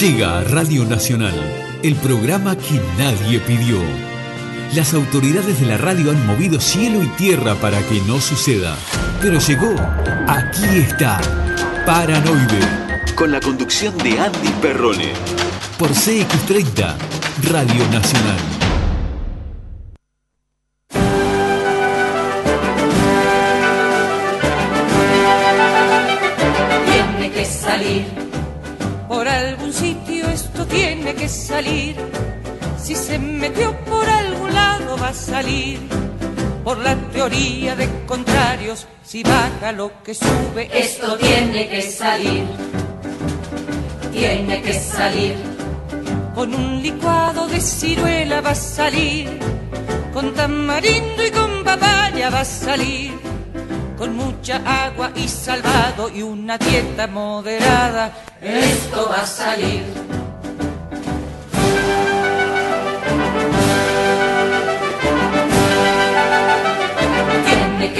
Llega a Radio Nacional, el programa que nadie pidió. Las autoridades de la radio han movido cielo y tierra para que no suceda. Pero llegó, aquí está, Paranoide. Con la conducción de Andy Perrone. Por CX30, Radio Nacional. Salir. Por la teoría de contrarios, si baja lo que sube, esto tiene que salir. Tiene que salir. Con un licuado de ciruela va a salir. Con tamarindo y con papaya va a salir. Con mucha agua y salvado y una dieta moderada, esto va a salir.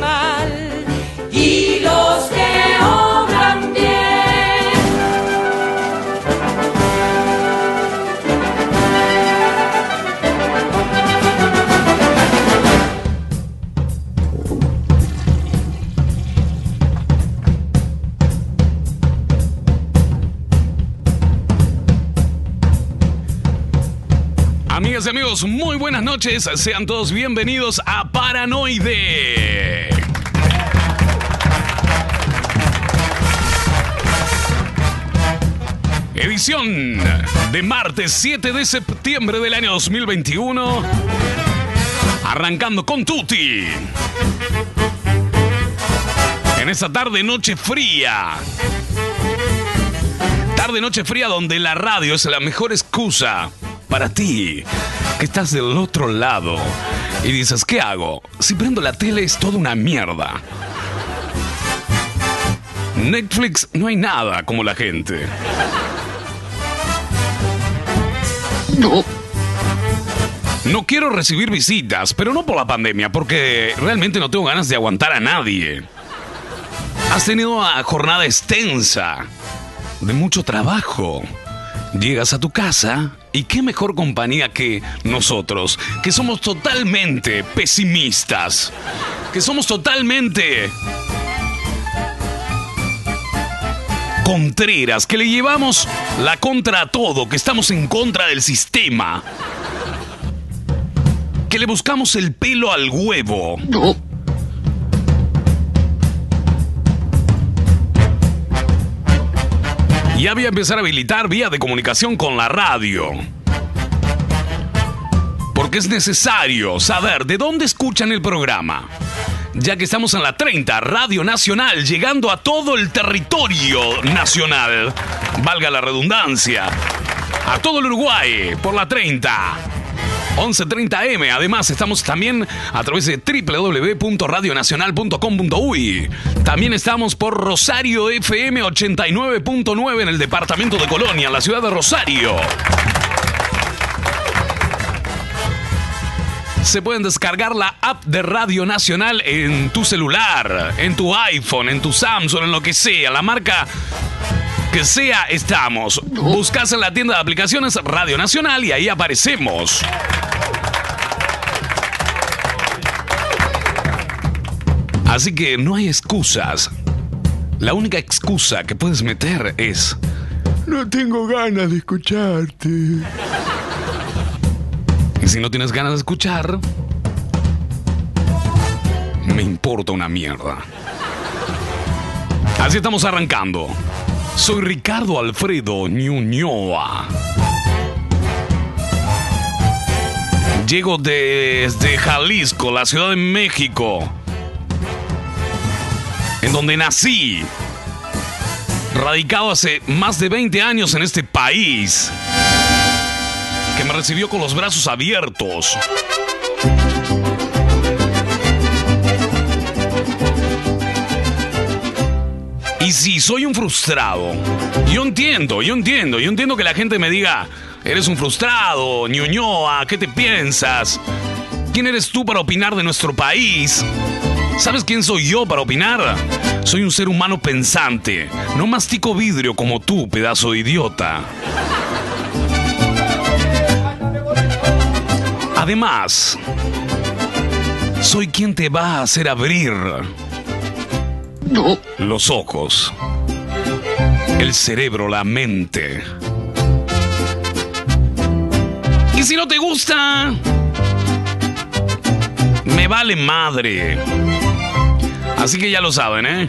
Mal. Y los que muy buenas noches. Sean todos bienvenidos a Paranoide. Edición de martes 7 de septiembre del año 2021. Arrancando con Tutti. En esta tarde, noche fría. Tarde, noche fría donde la radio es la mejor excusa para ti, que estás del otro lado y dices, ¿qué hago? Si prendo la tele es toda una mierda. Netflix no hay nada como la gente. No. No quiero recibir visitas, pero no por la pandemia, porque realmente no tengo ganas de aguantar a nadie. Has tenido una jornada extensa, de mucho trabajo. Llegas a tu casa y qué mejor compañía que nosotros, que somos totalmente pesimistas, que somos totalmente contreras, que le llevamos la contra a todo, que estamos en contra del sistema, que le buscamos el pelo al huevo. No. Ya voy a empezar a habilitar vía de comunicación con la radio. Porque es necesario saber de dónde escuchan el programa. Ya que estamos en la 30, Radio Nacional, llegando a todo el territorio nacional. Valga la redundancia. A todo el Uruguay, por la 30. 1130M. Además, estamos también a través de www.radionacional.com.uy. También estamos por Rosario FM 89.9 en el departamento de Colonia, la ciudad de Rosario. Se pueden descargar la app de Radio Nacional en tu celular, en tu iPhone, en tu Samsung, en lo que sea. La marca que sea, estamos. Buscas en la tienda de aplicaciones Radio Nacional y ahí aparecemos. Así que no hay excusas. La única excusa que puedes meter es... No tengo ganas de escucharte. Y si no tienes ganas de escuchar... Me importa una mierda. Así estamos arrancando. Soy Ricardo Alfredo Ñuñoa. Llego desde Jalisco, la Ciudad de México, en donde nací, radicado hace más de 20 años en este país, que me recibió con los brazos abiertos. Y si soy un frustrado, yo entiendo, yo entiendo, yo entiendo que la gente me diga, eres un frustrado, ñoñoa, ¿qué te piensas? ¿Quién eres tú para opinar de nuestro país? ¿Sabes quién soy yo para opinar? Soy un ser humano pensante. No mastico vidrio como tú, pedazo de idiota. Además, soy quien te va a hacer abrir No. los ojos, el cerebro, la mente. Y si no te gusta, me vale madre. Así que ya lo saben, ¿eh?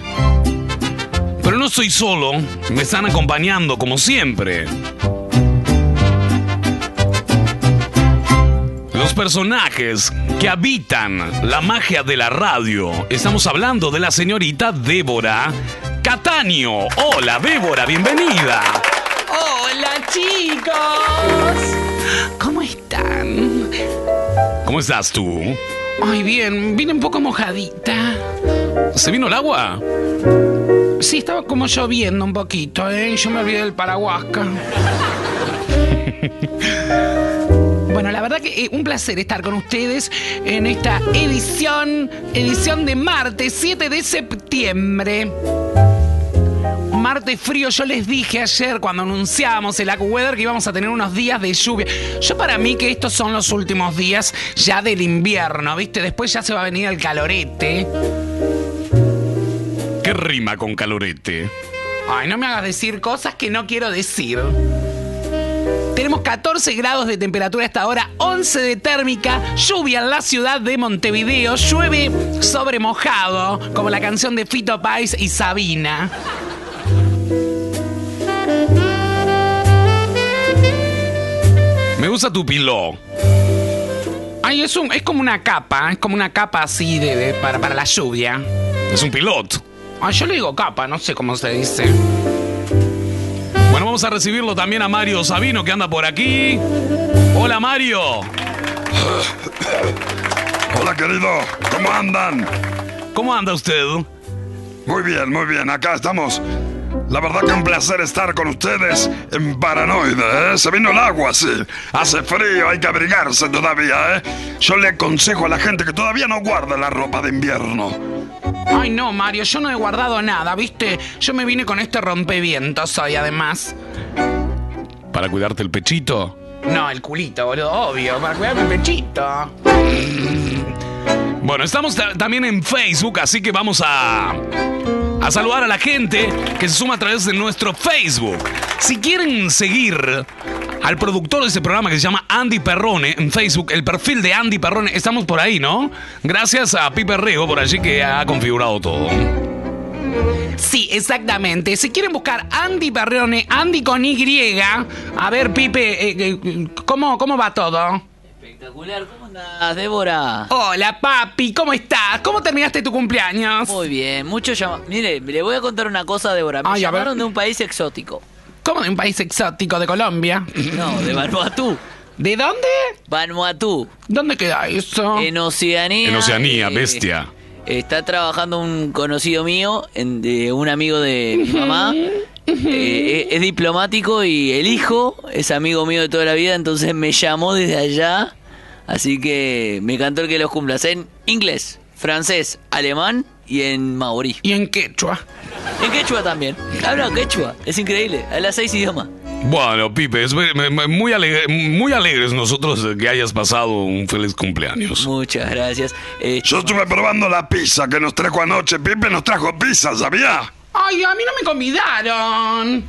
Pero no estoy solo, me están acompañando como siempre. Los personajes que habitan la magia de la radio. Estamos hablando de la señorita Débora Cataño. Hola, Débora, bienvenida. Hola chicos. ¿Cómo están? ¿Cómo estás tú? Ay, bien, vine un poco mojadita. ¿Se vino el agua? Sí, estaba como lloviendo un poquito, ¿eh? Yo me olvidé del paraguasca. Verdad que eh, un placer estar con ustedes en esta edición, edición de martes 7 de septiembre. Martes frío, yo les dije ayer cuando anunciábamos el AccuWeather que íbamos a tener unos días de lluvia. Yo para mí que estos son los últimos días ya del invierno, ¿viste? Después ya se va a venir el calorete. ¿Qué rima con calorete? Ay, no me hagas decir cosas que no quiero decir. Tenemos 14 grados de temperatura hasta ahora, 11 de térmica, lluvia en la ciudad de Montevideo, llueve sobre mojado, como la canción de Fito Pais y Sabina. Me gusta tu piló. Ay, es, un, es como una capa, es como una capa así de, de- para, para la lluvia. Es un pilot. Ay, yo le digo capa, no sé cómo se dice. Vamos a recibirlo también a Mario Sabino que anda por aquí. Hola Mario. Hola querido, ¿cómo andan? ¿Cómo anda usted? Muy bien, muy bien, acá estamos. La verdad que un placer estar con ustedes en Paranoide, ¿eh? Se vino el agua, sí. Hace frío, hay que abrigarse todavía, ¿eh? Yo le aconsejo a la gente que todavía no guarde la ropa de invierno. Ay, no, Mario, yo no he guardado nada, ¿viste? Yo me vine con este rompevientos hoy, además. Para cuidarte el pechito. No, el culito, boludo, obvio, para cuidarme el pechito. Bueno, estamos ta- también en Facebook, así que vamos a, a saludar a la gente que se suma a través de nuestro Facebook. Si quieren seguir al productor de este programa que se llama Andy Perrone en Facebook, el perfil de Andy Perrone, estamos por ahí, ¿no? Gracias a Pipe Rego por allí que ha configurado todo. Sí, exactamente. Si quieren buscar Andy Perrone, Andy con Y, a ver, Pipe, eh, eh, ¿cómo, ¿cómo va todo? Espectacular, ¿cómo andás, Débora? Hola, papi, ¿cómo estás? ¿Cómo terminaste tu cumpleaños? Muy bien, mucho llama... Mire, le voy a contar una cosa, Débora. Me Ay, a ver. llamaron de un país exótico. ¿Cómo de un país exótico de Colombia? No, de Vanuatu. ¿De dónde? Vanuatu, ¿Dónde queda eso? en Oceanía. En Oceanía, eh, bestia. Está trabajando un conocido mío, en- de un amigo de mi mamá. Eh, es, es diplomático y el hijo es amigo mío de toda la vida, entonces me llamó desde allá. Así que me cantó el que los cumplas en inglés, francés, alemán y en maorí. ¿Y en quechua? En quechua también. Habla quechua. Es increíble. Habla seis idiomas. Bueno, Pipe, es muy, alegre- muy alegres nosotros de que hayas pasado un feliz cumpleaños. Muchas gracias. Eh, Yo estuve probando la pizza que nos trajo anoche. Pipe nos trajo pizza, ¿sabía? Ay, a mí no me convidaron.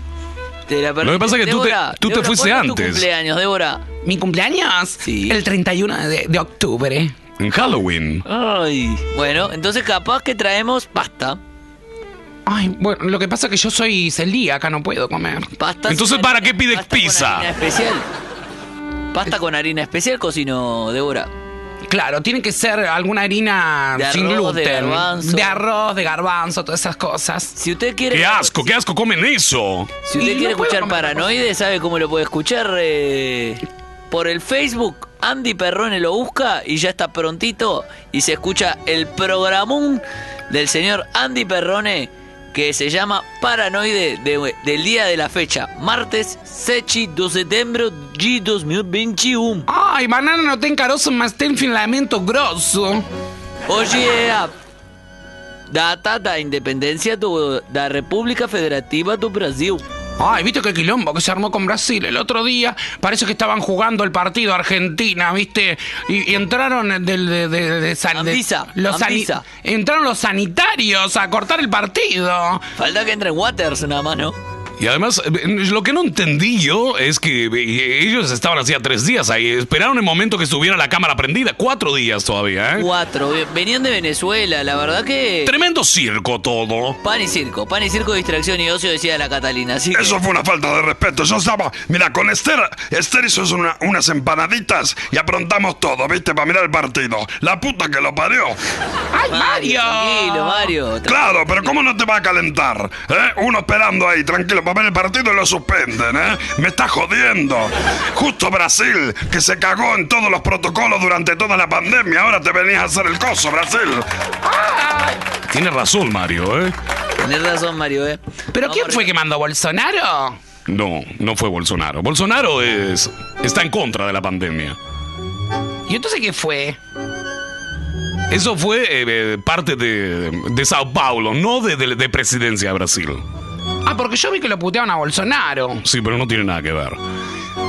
te la Lo que pasa es que tú te- Débora, tú te Débora, fuiste ¿cuándo es tu antes. cumpleaños, Débora? ¿Mi cumpleaños? Sí. El 31 de, de octubre. En Halloween. Ay. Bueno, entonces capaz que traemos pasta. Ay, bueno, lo que pasa es que yo soy celíaca, no puedo comer. Pasta Entonces, ¿para harina- qué pides pasta con pizza? harina especial. Pasta con harina especial cocinó Débora. Claro, tiene que ser alguna harina De sin arroz, de gluten. garbanzo. De arroz, de garbanzo, todas esas cosas. Si usted quiere. ¡Qué asco, qué asco comen eso! Si usted Y quiere no escuchar Paranoide, ¿sabe cómo lo puede escuchar? Eh, por el Facebook, Andy Perrone lo busca y ya está prontito y se escucha el programón del señor Andy Perrone que se llama Paranoide de- del día de la fecha, martes 7 de septiembre de 2021. Ai, banana não tem caroço, mas tem filamento grosso. A data da independência do, da República Federativa do Brasil. Ay, ¿viste qué quilombo que se armó con Brasil? El otro día parece que estaban jugando el partido Argentina, ¿viste? Y, y entraron del de, de- de san- de- los Anvisa. entraron los sanitarios a cortar el partido. Falta que entre en Waters nada más, ¿no? Y además, eh, lo que no entendí yo es que eh, ellos estaban hacía tres días ahí. Esperaron el momento que estuviera la cámara prendida. Cuatro días todavía, ¿eh? Cuatro. Venían de Venezuela, la verdad que... Tremendo circo todo. Pan y circo, pan y circo, distracción y ocio, decía la Catalina. Así que... Eso fue una falta de respeto. Yo estaba. Mira, con Esther. Esther hizo una- unas empanaditas y aprontamos todo, ¿viste? Para mirar el partido. La puta que lo parió. ¡Ay, Mario! Tranquilo, Mario. Claro, pero ¿cómo no te va a calentar? ¿Eh? Uno esperando ahí, tranquilo, para ver el partido y lo suspenden, ¿eh? Me está jodiendo. Justo Brasil, que se cagó en todos los protocolos durante toda la pandemia. Ahora te venías a hacer el coso, Brasil. Tiene razón, Mario, ¿eh? Tenés razón, Mario, ¿eh? ¿Pero Vamos quién fue que mandó Bolsonaro? No, no fue Bolsonaro. Bolsonaro es. está en contra de la pandemia. ¿Y entonces qué fue? Eso fue eh, eh, parte de, de Sao Paulo, no de, de- de presidencia de Brasil. Ah, porque yo vi que lo puteaban a Bolsonaro. Sí, pero no tiene nada que ver.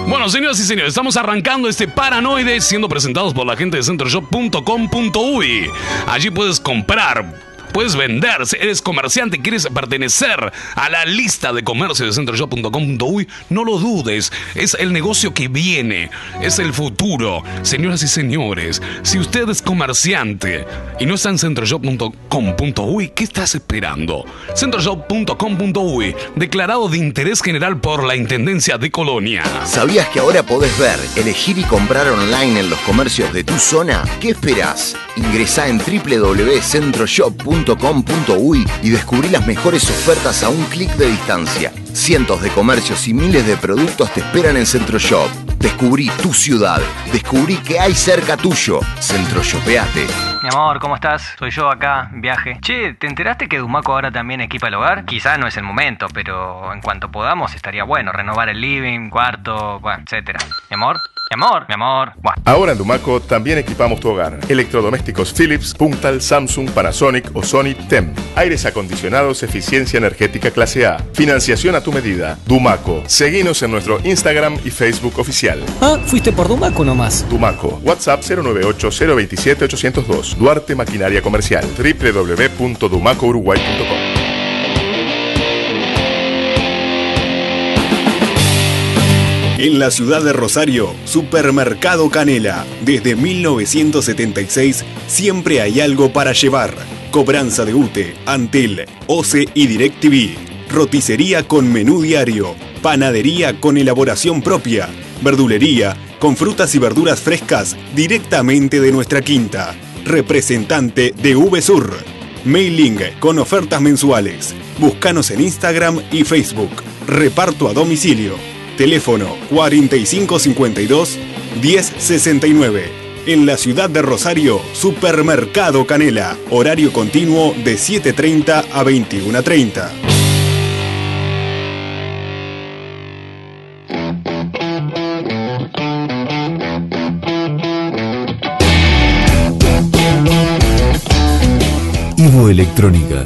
Bueno, señoras y señores, estamos arrancando este paranoide siendo presentados por la gente de centroshop.com.uy. Allí puedes comprar. Puedes vender, si eres comerciante, quieres pertenecer a la lista de comercio de centroshop.com.uy, no lo dudes, es el negocio que viene, es el futuro. Señoras y señores, si usted es comerciante y no está en centroshop.com.uy, ¿qué estás esperando? Centroshop.com.uy, declarado de interés general por la Intendencia de Colonia. ¿Sabías que ahora podés ver, elegir y comprar online en los comercios de tu zona? ¿Qué esperás? Ingresá en www.centroshop.com.uy y descubrí las mejores ofertas a un clic de distancia. Cientos de comercios y miles de productos te esperan en Centroshop. Descubrí tu ciudad. Descubrí que hay cerca tuyo. Centroshopeate. Mi amor, ¿cómo estás? Soy yo acá, viaje. Che, ¿te enteraste que Dumaco ahora también equipa el hogar? Quizá no es el momento, pero en cuanto podamos estaría bueno renovar el living, cuarto, bueno, etcétera. Mi amor, mi amor, mi amor. Buah. Ahora en Dumaco también equipamos tu hogar. Electrodomésticos Philips, Puntal, Samsung, Panasonic o Sony TEM. Aires acondicionados, eficiencia energética clase A. Financiación a tu medida. Dumaco. Seguinos en nuestro Instagram y Facebook oficial. Ah, fuiste por Dumaco nomás. Dumaco. WhatsApp 098-027-802. Duarte Maquinaria Comercial. www.dumacouruguay.com En la ciudad de Rosario, Supermercado Canela. Desde 1976 siempre hay algo para llevar. Cobranza de UTE, Antel, OCE y DirecTV. Roticería con menú diario. Panadería con elaboración propia. Verdulería con frutas y verduras frescas directamente de nuestra quinta. Representante de VSUR. Mailing con ofertas mensuales. Búscanos en Instagram y Facebook. Reparto a domicilio. Teléfono 4552 1069. En la ciudad de Rosario, Supermercado Canela. Horario continuo de 7.30 a 21.30. Ivo Electrónica,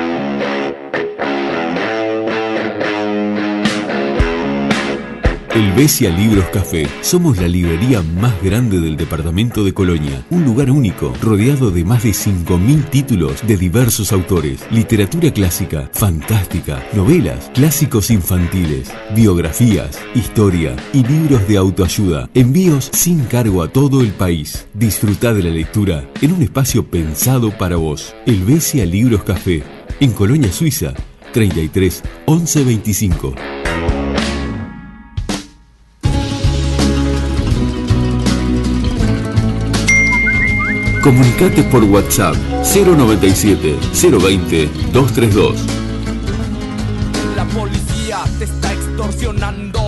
El Besia Libros Café. Somos la librería más grande del departamento de Colonia. Un lugar único, rodeado de más de 5.000 títulos de diversos autores. Literatura clásica, fantástica, novelas, clásicos infantiles, biografías, historia y libros de autoayuda. Envíos sin cargo a todo el país. Disfruta de la lectura en un espacio pensado para vos. El Besia Libros Café. En Colonia, Suiza. 33 11 25. Comunicate por WhatsApp 097 020 232. La policía te está extorsionando.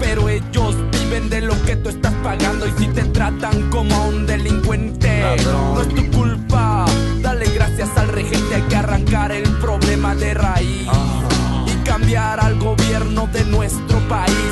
Pero ellos viven de lo que tú estás pagando. Y si te tratan como a un delincuente, no es tu culpa. Dale gracias al regente. Hay que arrancar el problema de raíz. Y cambiar al gobierno de nuestro país.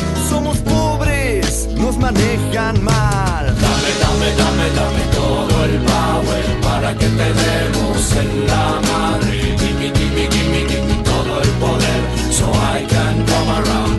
Somos pobres, nos manejan mal. Dame, dame, dame, dame todo el power para que te demos en la madre. Gimme, gimme, gimme, gimme todo el poder. So I can come around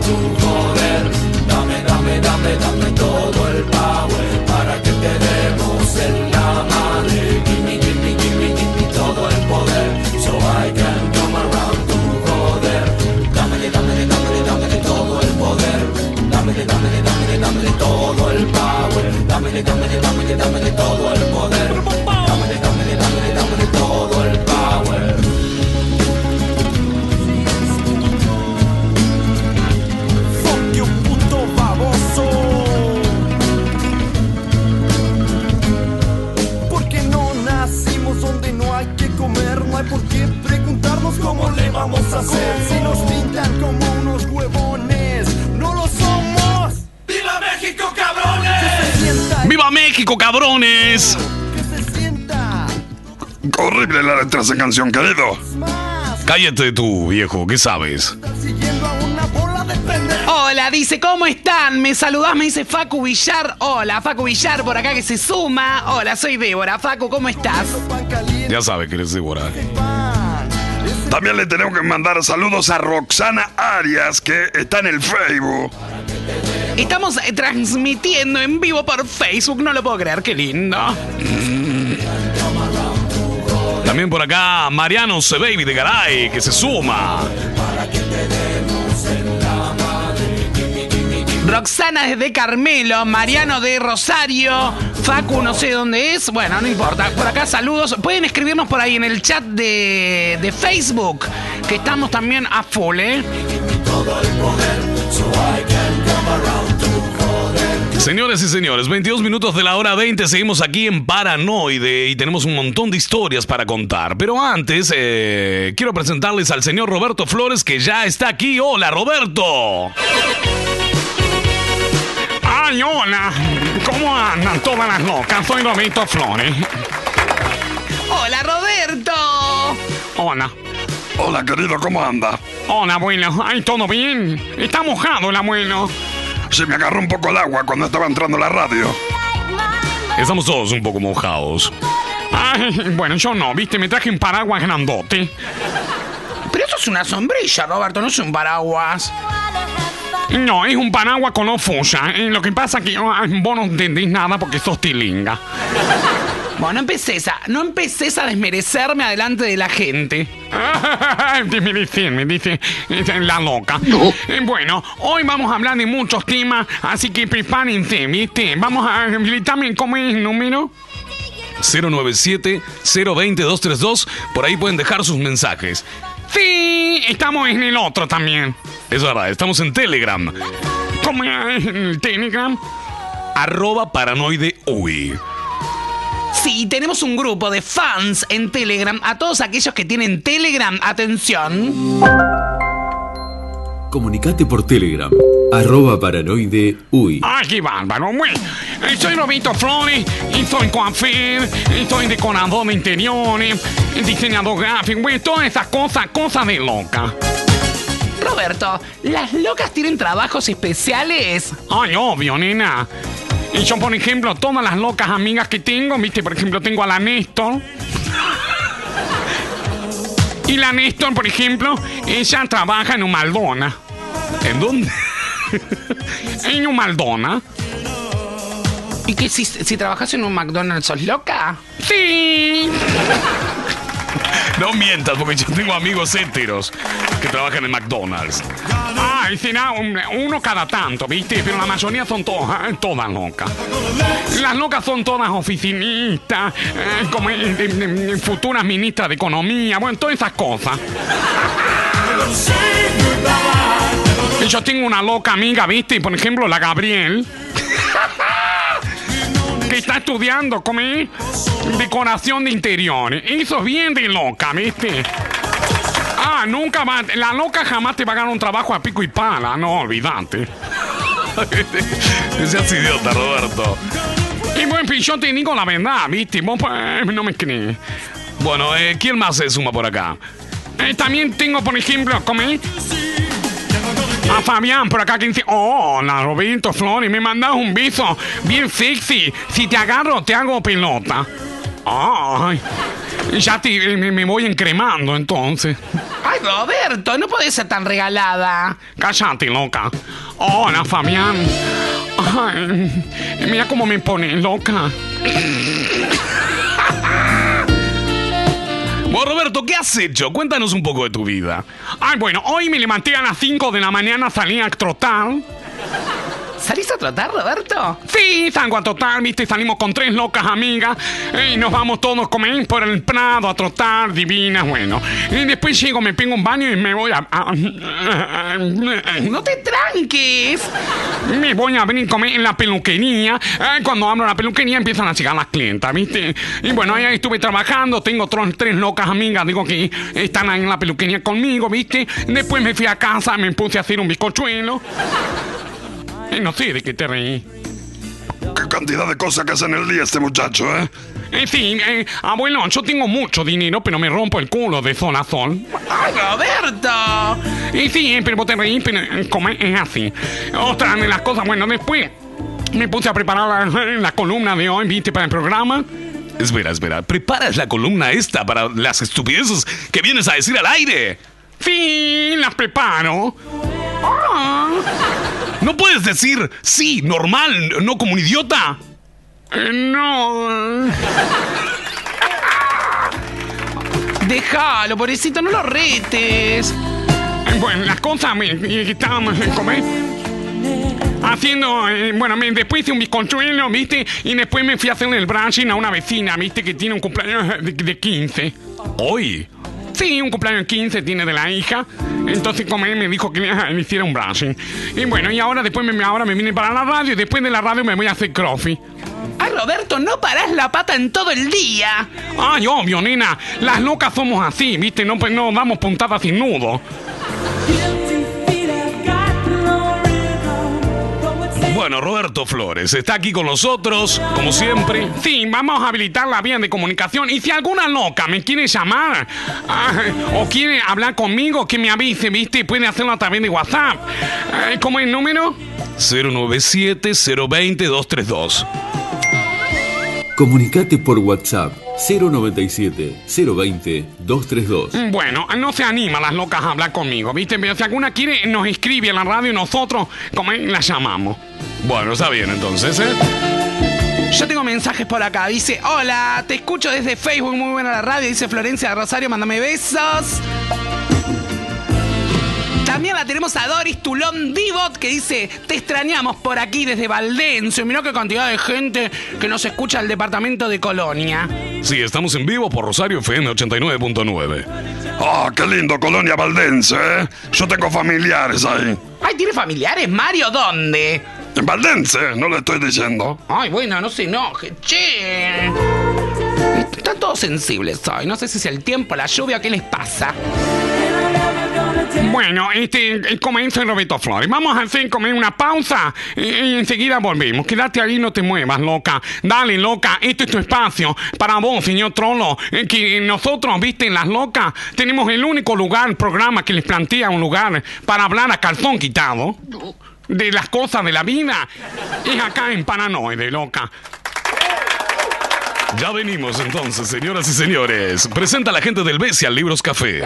canción, querido. Cállate tú, viejo, ¿qué sabes? Hola, dice, ¿cómo están? Me saludás, me dice Facu Villar. Hola, Facu Villar por acá que se suma. Hola, soy Débora. Facu, ¿cómo estás? Ya sabe que eres Débora. También le tenemos que mandar saludos a Roxana Arias, que está en el Facebook. Estamos eh, transmitiendo en vivo por Facebook, no lo puedo creer, qué lindo. También por acá Mariano C. Baby de Garay, que se suma. Roxana desde Carmelo, Mariano de Rosario, Facu no sé dónde es, bueno, no importa. Por acá saludos, pueden escribirnos por ahí en el chat de, de Facebook, que estamos también a full, ¿eh? Señores y señores, 22 minutos de la hora 20, seguimos aquí en Paranoide y tenemos un montón de historias para contar. Pero antes, eh, quiero presentarles al señor Roberto Flores que ya está aquí. Hola, Roberto. Ay, hola. ¿Cómo andan todas las locas? Soy Roberto Flores. Hola, Roberto. Hola. Hola, querido, ¿cómo anda? Hola, abuelo. Ay, ¿todo bien? Está mojado el abuelo. Se me agarró un poco el agua cuando estaba entrando la radio. Estamos todos un poco mojados. Ay, bueno, yo no, viste, me traje un paraguas grandote. Pero eso es una sombrilla, Roberto, no es un paraguas. No, es un paraguas con ofusa. Eh, lo que pasa es que ah, vos no entendés nada porque sos tilinga. Bueno, no empecés a, no empecés a desmerecerme adelante de la gente. me dice, me la loca. Eh, Bueno, hoy vamos a hablar de muchos temas, así que prepárense, ¿viste? Vamos a gritarme cómo es el número. 097-020-232. Por ahí pueden dejar sus mensajes. Sí, estamos en el otro también. Es verdad, estamos en Telegram. ¿Cómo es el Telegram? Arroba paranoide uy. Sí, tenemos un grupo de fans en Telegram. A todos aquellos que tienen Telegram, atención. Comunicate por Telegram. Arroba paranoide uy. ¡Ay, qué bárbaro! Bueno, eh, soy Robito Flores y soy coafer, y soy decorador de interiores, diseñador gráfico, bueno, todas esas cosas, cosas de loca. Roberto, ¿las locas tienen trabajos especiales? Ay, obvio, nena. Y yo, por ejemplo, todas las locas amigas que tengo, viste, por ejemplo, tengo a la Néstor. Y la Néstor, por ejemplo, ella trabaja en un Maldona. ¿En dónde? en un Maldona. ¿Y qué si, si trabajas en un McDonald's sos loca? Sí. No mientas, porque yo tengo amigos héteros que trabajan en McDonald's. Ay, será un- uno cada tanto, ¿viste? Pero la mayoría son todas, eh, todas locas. Las locas son todas oficinistas, eh, como futuras ministras de Economía, bueno, todas esas cosas. Y yo tengo una loca amiga, ¿viste? Por ejemplo, la Gabriel. Que está estudiando, como es? Decoración de interiores. Eso es bien de loca, ¿viste? Ah, nunca va. La loca jamás te va a ganar un trabajo a pico y pala, no, olvídate. No seas idiota, Roberto. Y bueno, pues, yo te digo la verdad, ¿viste? Vos pues, no me crees. Bueno, eh, ¿quién más se suma por acá? Eh, también tengo, por ejemplo, ¿cómo es? A Fabián por acá que dice, oh, la Roberto Flores, me mandas un beso bien sexy. Si te agarro, te hago pelota. Ay, ya te, me, me voy encremando entonces. Ay, Roberto, no podés ser tan regalada. Cállate, loca. Hola, Fabián. Ay, mira cómo me pone loca. Bueno, Roberto, ¿qué has hecho? Cuéntanos un poco de tu vida. Ay, bueno, hoy me levanté a las 5 de la mañana, salí a trotar. ¿Salís a trotar, Roberto? Sí, salgo a trotar, viste, salimos con tres locas amigas y nos vamos todos comer por el prado a trotar, divinas, bueno. Y después llego, me pego un baño y me voy a... a- No te tranques. me voy a abrir comer en la peluquería. Cuando abro la peluquería empiezan a llegar las clientas, ¿viste? Y bueno, ahí estuve trabajando, tengo tres locas amigas, digo que están ahí en la peluquería conmigo, ¿viste? Después me fui a casa, me puse a hacer un bizcochuelo. Eh, no sé de qué te reí. Qué cantidad de cosas que hace en el día este muchacho, ¿eh? En fin, eh, abuelo, yo tengo mucho dinero, pero me rompo el culo de sol a sol. ¡Ay, Roberto! Y sí, eh, pero vos te reís, pero eh, como es es así. Otra de las cosas, bueno, después me puse a preparar la, la columna de hoy, viste, para el programa. Espera, espera. ¿Preparas la columna esta para las estupideces que vienes a decir al aire? Sí, las preparo. Ah, No puedes decir sí, normal, no como un idiota. eh, no. Déjalo, pobrecito, no lo retes. Bueno, las cosas me, estábamos como es, haciendo, eh, bueno, me, después hice un bizcochuelo, ¿viste? Y después me fui a hacer el brushing a una vecina, ¿viste? Que tiene un cumpleaños de, de 15. Hoy. Sí, un cumpleaños de 15 tiene de la hija. Entonces, como él me dijo que le hiciera un brushing. Y bueno, y ahora después me, ahora me vine para la radio y después de la radio me voy a hacer crossfit. Ay, Roberto, no parás la pata en todo el día. Ay, obvio, nena. Las locas somos así, ¿viste? No, pues, no damos puntadas sin nudo. Bueno, Roberto Flores está aquí con nosotros, como siempre. Sí, vamos a habilitar la vía de comunicación. Y si alguna loca me quiere llamar ah, o quiere hablar conmigo, que me avise, ¿viste? Puede hacerlo a través de WhatsApp. Eh, ¿Cómo es el número? 097-020-232. Comunicate por WhatsApp 097 020 232. Mm, Bueno, no se animan las locas a hablar conmigo, ¿viste? Pero si alguna quiere, nos escribe a la radio y nosotros, como es, la llamamos. Bueno, está bien entonces, ¿eh? Yo tengo mensajes por acá. Dice, hola, te escucho desde Facebook, muy buena la radio. Dice Florencia de Rosario, mándame besos. También la tenemos a Doris Tulón Divot que dice, te extrañamos por aquí desde Valdencio. Mirá qué cantidad de gente que nos escucha al departamento de Colonia. Sí, estamos en vivo por Rosario FM 89.9. ¡Ah, qué lindo, Colonia Valdense! ¿eh? Yo tengo familiares ahí. Ay, ¿tiene familiares, Mario? ¿Dónde? En Valdense, no le estoy diciendo. Ay, bueno, no se enoje. Che. Están todos sensibles hoy. No sé si es el tiempo, la lluvia, ¿qué les pasa? Bueno, este eh, comienza Roberto Flores. Vamos a hacer comer una pausa y, y enseguida volvemos. Quédate ahí, no te muevas, loca. Dale, loca, este es tu espacio. Para vos, señor Trollo, eh, que nosotros, viste, en las locas, tenemos el único lugar, programa que les plantea un lugar para hablar a calzón quitado de las cosas de la vida. Es acá en Paranoide, loca. Ya venimos entonces, señoras y señores. Presenta a la gente del Besia Libros Café.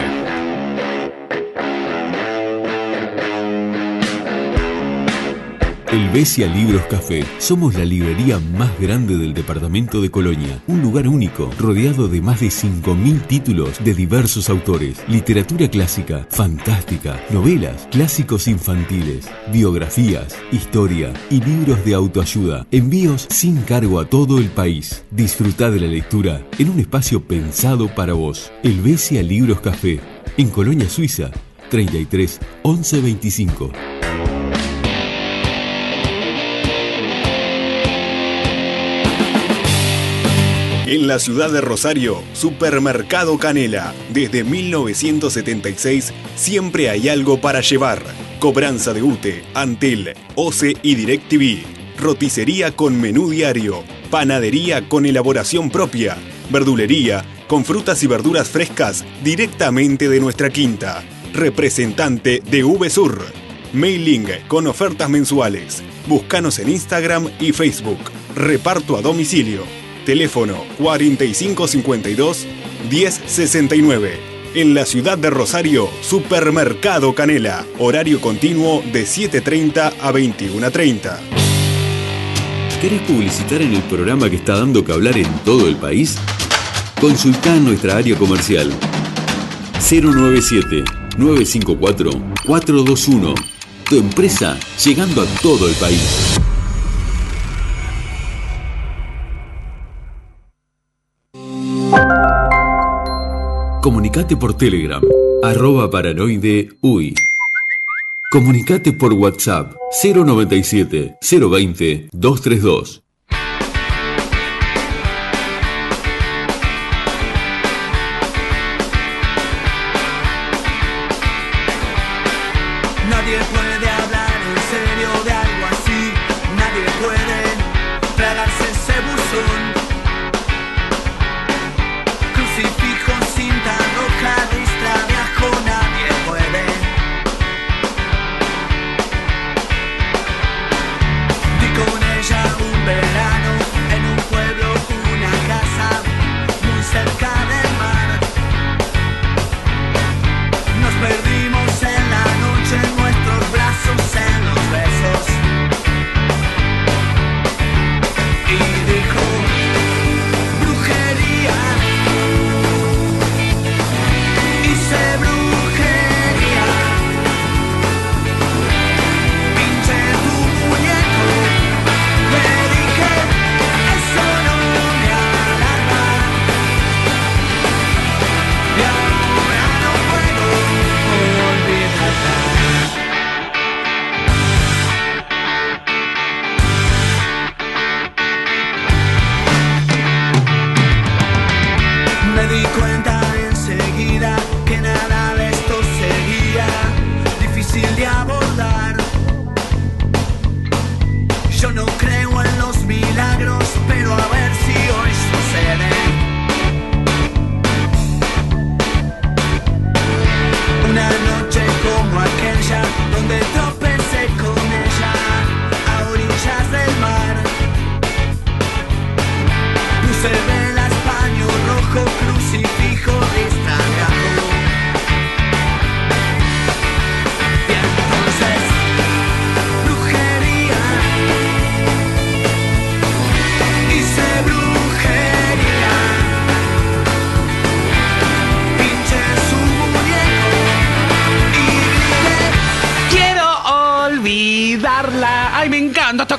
El Besia Libros Café. Somos la librería más grande del departamento de Colonia. Un lugar único, rodeado de más de 5.000 títulos de diversos autores. Literatura clásica, fantástica, novelas, clásicos infantiles, biografías, historia y libros de autoayuda. Envíos sin cargo a todo el país. Disfruta de la lectura en un espacio pensado para vos. El Besia Libros Café. En Colonia, Suiza. 33 11 25. En la ciudad de Rosario, Supermercado Canela. Desde 1976 siempre hay algo para llevar. Cobranza de UTE, Antel, OCE y DirecTV. Roticería con menú diario. Panadería con elaboración propia. Verdulería con frutas y verduras frescas directamente de nuestra quinta. Representante de VSUR. Mailing con ofertas mensuales. Búscanos en Instagram y Facebook. Reparto a domicilio. Teléfono 4552-1069. En la ciudad de Rosario, Supermercado Canela. Horario continuo de 7.30 a 21.30. ¿Querés publicitar en el programa que está dando que hablar en todo el país? Consultá nuestra área comercial 097-954-421. Tu empresa llegando a todo el país. Comunicate por Telegram, arroba paranoide uy. Comunicate por WhatsApp 097 020 232.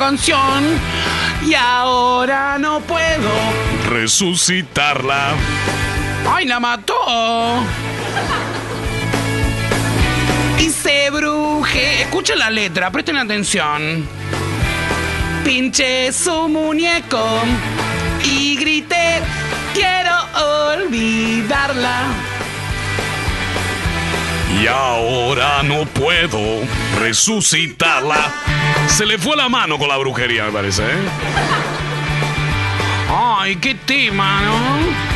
Canción. Y ahora no puedo. Resucitarla. ¡Ay, la mató! Y se bruje. Escuchen la letra, presten atención. Pinché su muñeco y grité, quiero olvidarla. Y ahora no puedo resucitarla. Se le fue la mano con la brujería, me parece, ¿eh? Ay, qué tema, ¿no?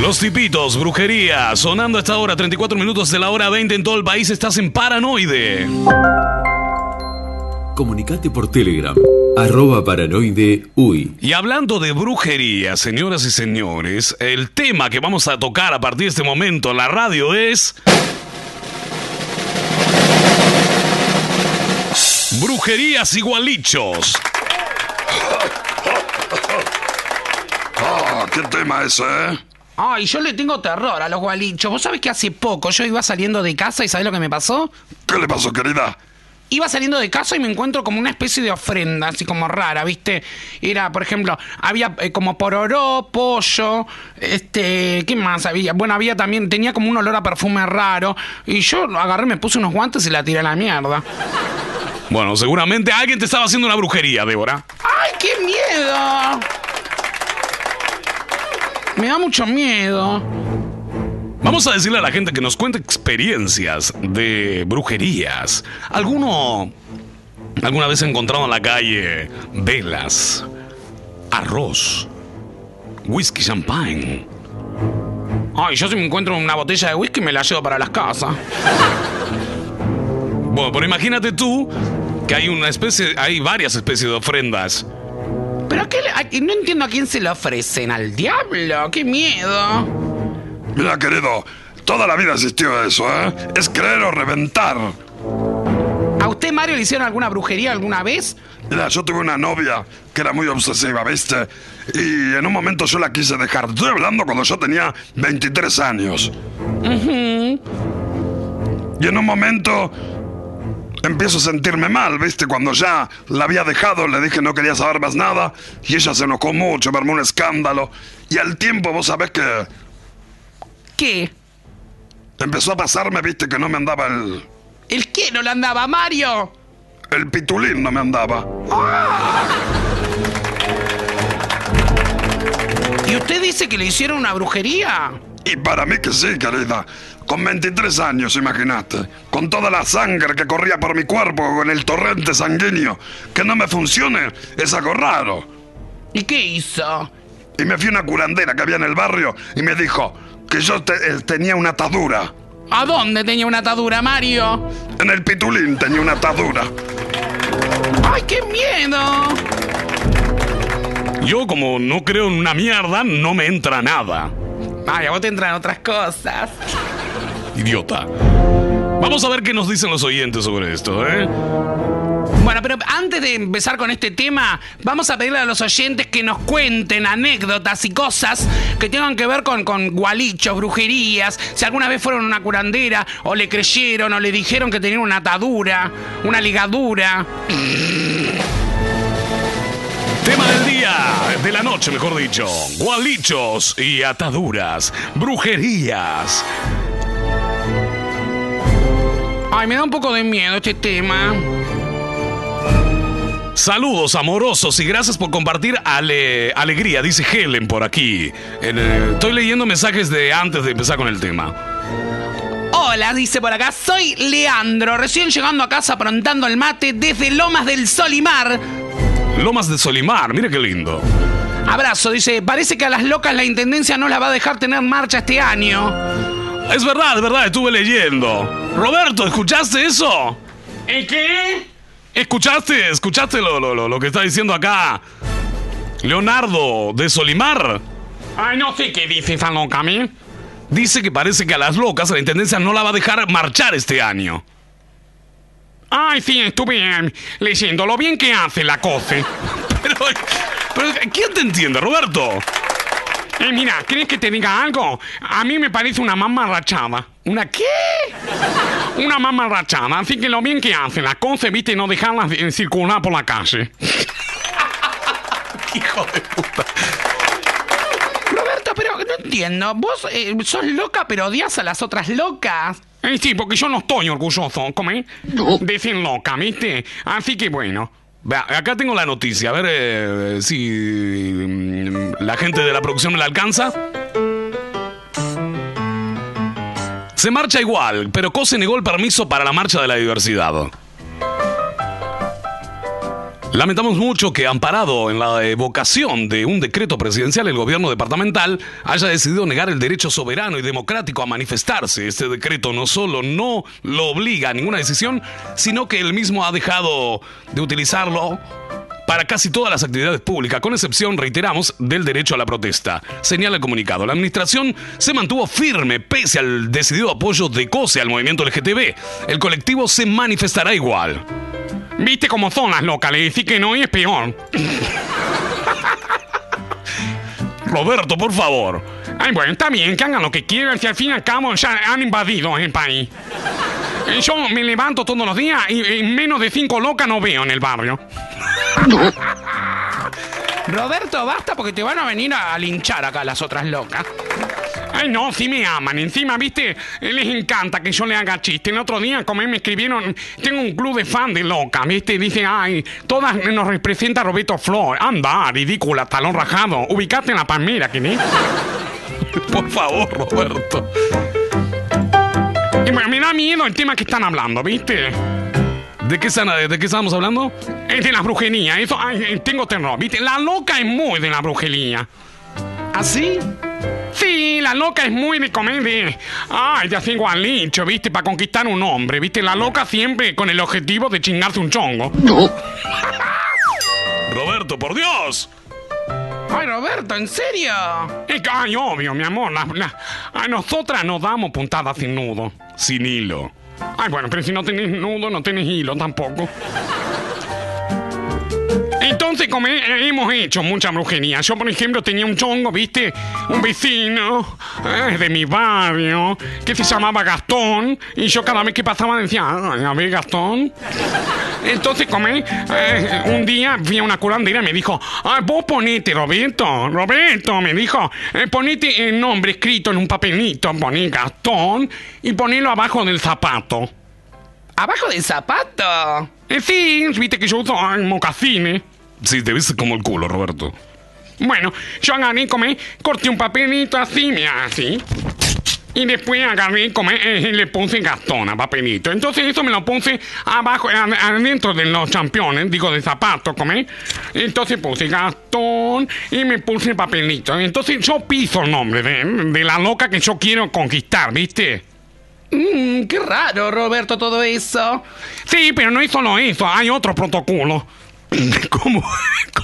Los tipitos, brujería, sonando a esta hora, 34 minutos de la hora 20 en todo el país, estás en Paranoide. Comunicate por Telegram, arroba paranoide uy. Y hablando de brujería, señoras y señores, el tema que vamos a tocar a partir de este momento en la radio es... Brujerías igualichos. Ah, qué tema ese, ¿eh? Ay, yo le tengo terror a los gualichos. ¿Vos sabés que hace poco yo iba saliendo de casa y ¿sabés lo que me pasó? ¿Qué le pasó, querida? Iba saliendo de casa y me encuentro como una especie de ofrenda, así como rara, ¿viste? Era, por ejemplo, había eh, como pororó, pollo, este, ¿qué más había? Bueno, había también, tenía como un olor a perfume raro. Y yo agarré, me puse unos guantes y la tiré a la mierda. Bueno, seguramente alguien te estaba haciendo una brujería, Débora. ¡Ay, qué miedo! Me da mucho miedo. Vamos a decirle a la gente que nos cuente experiencias de brujerías. ¿Alguno alguna vez ha encontrado en la calle velas, arroz, whisky champagne? Ay, yo si me encuentro una botella de whisky me la llevo para las casas. Bueno, pero imagínate tú que hay una especie, hay varias especies de ofrendas. Pero no entiendo a quién se le ofrecen, al diablo, qué miedo. Mira, querido, toda la vida existió eso, ¿eh? Es creer o reventar. ¿A usted, Mario, le hicieron alguna brujería alguna vez? Mira, yo tuve una novia que era muy obsesiva, ¿viste? Y en un momento yo la quise dejar. Estoy hablando cuando yo tenía 23 años. Y en un momento empiezo a sentirme mal, ¿viste? Cuando ya la había dejado, le dije no quería saber más nada. Y ella se enojó mucho, me armó un escándalo. Y al tiempo, vos sabés que ¿Qué? empezó a pasarme, ¿viste? Que no me andaba el... ¿El qué no le andaba, Mario? El pitulín no me andaba. ¿Y usted dice que le hicieron una brujería? Y para mí que sí, querida. Con 23 años, imagínate. Con toda la sangre que corría por mi cuerpo, con el torrente sanguíneo. Que no me funcione es algo raro. ¿Y qué hizo? Y me fui a una curandera que había en el barrio y me dijo que yo te- eh, tenía una atadura. ¿A dónde tenía una atadura, Mario? En el pitulín tenía una atadura. ¡Ay, qué miedo! Yo como no creo en una mierda, no me entra nada. Ay, a vos te entran otras cosas. Idiota. Vamos a ver qué nos dicen los oyentes sobre esto, ¿eh? Bueno, pero antes de empezar con este tema, vamos a pedirle a los oyentes que nos cuenten anécdotas y cosas que tengan que ver con, con gualichos, brujerías, si alguna vez fueron a una curandera o le creyeron o le dijeron que tenían una atadura, una ligadura. Tema del día, de la noche, mejor dicho. Gualichos y ataduras, brujerías. Ay, me da un poco de miedo este tema. Saludos amorosos y gracias por compartir ale- alegría, dice Helen por aquí. En, eh, estoy leyendo mensajes de antes de empezar con el tema. Hola, dice por acá, soy Leandro, recién llegando a casa aprontando el mate desde Lomas del Solimar. Lomas de Solimar, mire qué lindo. Abrazo, dice, parece que a las locas la intendencia no la va a dejar tener marcha este año. Es verdad, es verdad, estuve leyendo. Roberto, ¿escuchaste eso? ¿El qué? ¿Escuchaste? ¿Escuchaste lo, lo, lo- que está diciendo acá? Leonardo de Solimar. Ay, no sé qué dice esa. Dice que parece que a las locas la intendencia no la va a dejar marchar este año. Ay, sí, estuve leyendo lo bien que hace la cosa. Pero, pero ¿quién te entiende, Roberto? Eh, mira, ¿quieres que te diga algo? A mí me parece una mamá rachada. ¿Una qué? una mamarrachada. Así que lo bien que hacen las cosas, viste, no dejarlas eh, circular por la calle. Hijo de puta. Roberto, pero no entiendo. Vos eh, sos loca, pero odias a las otras locas. Eh, sí, porque yo no estoy orgulloso, ¿cómo es? De ser loca, ¿viste? Así que bueno. Vea, acá tengo la noticia. A ver eh, si mm, la gente de la producción me la alcanza. Se marcha igual, pero COSE negó el permiso para la marcha de la diversidad. Lamentamos mucho que, amparado en la evocación de un decreto presidencial, el gobierno departamental haya decidido negar el derecho soberano y democrático a manifestarse. Este decreto no solo no lo obliga a ninguna decisión, sino que él mismo ha dejado de utilizarlo para casi todas las actividades públicas, con excepción, reiteramos, del derecho a la protesta. Señala el comunicado. La administración se mantuvo firme pese al decidido apoyo de COSE al movimiento LGTB. El colectivo se manifestará igual. ¿Viste cómo son las locas? Le decís que no y es peor. Roberto, por favor. Ay, bueno, está bien, que hagan lo que quieran, si al fin y al cabo ya han invadido el país. Eh, Yo me levanto todos los días y en menos de cinco locas no veo en el barrio. Roberto, basta porque te van a venir a, a linchar acá las otras locas. Ay, no, sí me aman. Encima, viste, les encanta que yo le haga chiste. El otro día, como me escribieron, tengo un club de fan de loca, viste. Dice, ay, todas nos representa Roberto Flor. Anda, ridícula, talón rajado. Ubicate en la palmera, ¿quién es? Por favor, Roberto. Y me da miedo el tema que están hablando, ¿viste? ¿De qué, sana- de qué estamos hablando? Es de la brujería. Eso, ay, eh, tengo terror, ¿viste? La loca es muy de la brujería. ¿Así? Sí, la loca es muy de comer de... Ay, ya sigo al licho, ¿viste? Para conquistar un hombre, ¿viste? La loca siempre con el objetivo de chingarse un chongo. Roberto, por Dios. Ay, Roberto, ¿en serio? Es que, ay, obvio, mi amor. la- la- a nosotras nos damos puntadas sin nudo. Sin hilo. Ay, bueno, pero si no tenés nudo, no tenés hilo tampoco. Entonces, como he- hemos hecho mucha brujería. Yo, por ejemplo, tenía un chongo, ¿viste? Un vecino eh, de mi barrio que se llamaba Gastón. Y yo cada vez que pasaba decía, ay, a ver, Gastón. Entonces, como eh, un día fui a una curandera y me dijo, ay, vos ponete, Roberto, Roberto, me dijo, eh, ponete el nombre escrito en un papelito, poné Gastón y ponelo abajo del zapato. ¿Abajo del zapato? Eh, sí, viste que yo uso ay, mocasines. Sí, te viste como el culo, Roberto. Bueno, yo agarré, come, corté un papelito así, mira, así. Y después agarré, eh, y le puse Gastón a papelito. Entonces eso me lo puse abajo, ad- adentro de los championes, digo, de zapatos, come. Entonces puse Gastón y me puse el papelito. Entonces yo piso el nombre de, de la loca que yo quiero conquistar, ¿viste? Mmm, qué raro, Roberto, todo eso. Sí, pero no es solo eso, hay otro protocolo. ¿Cómo?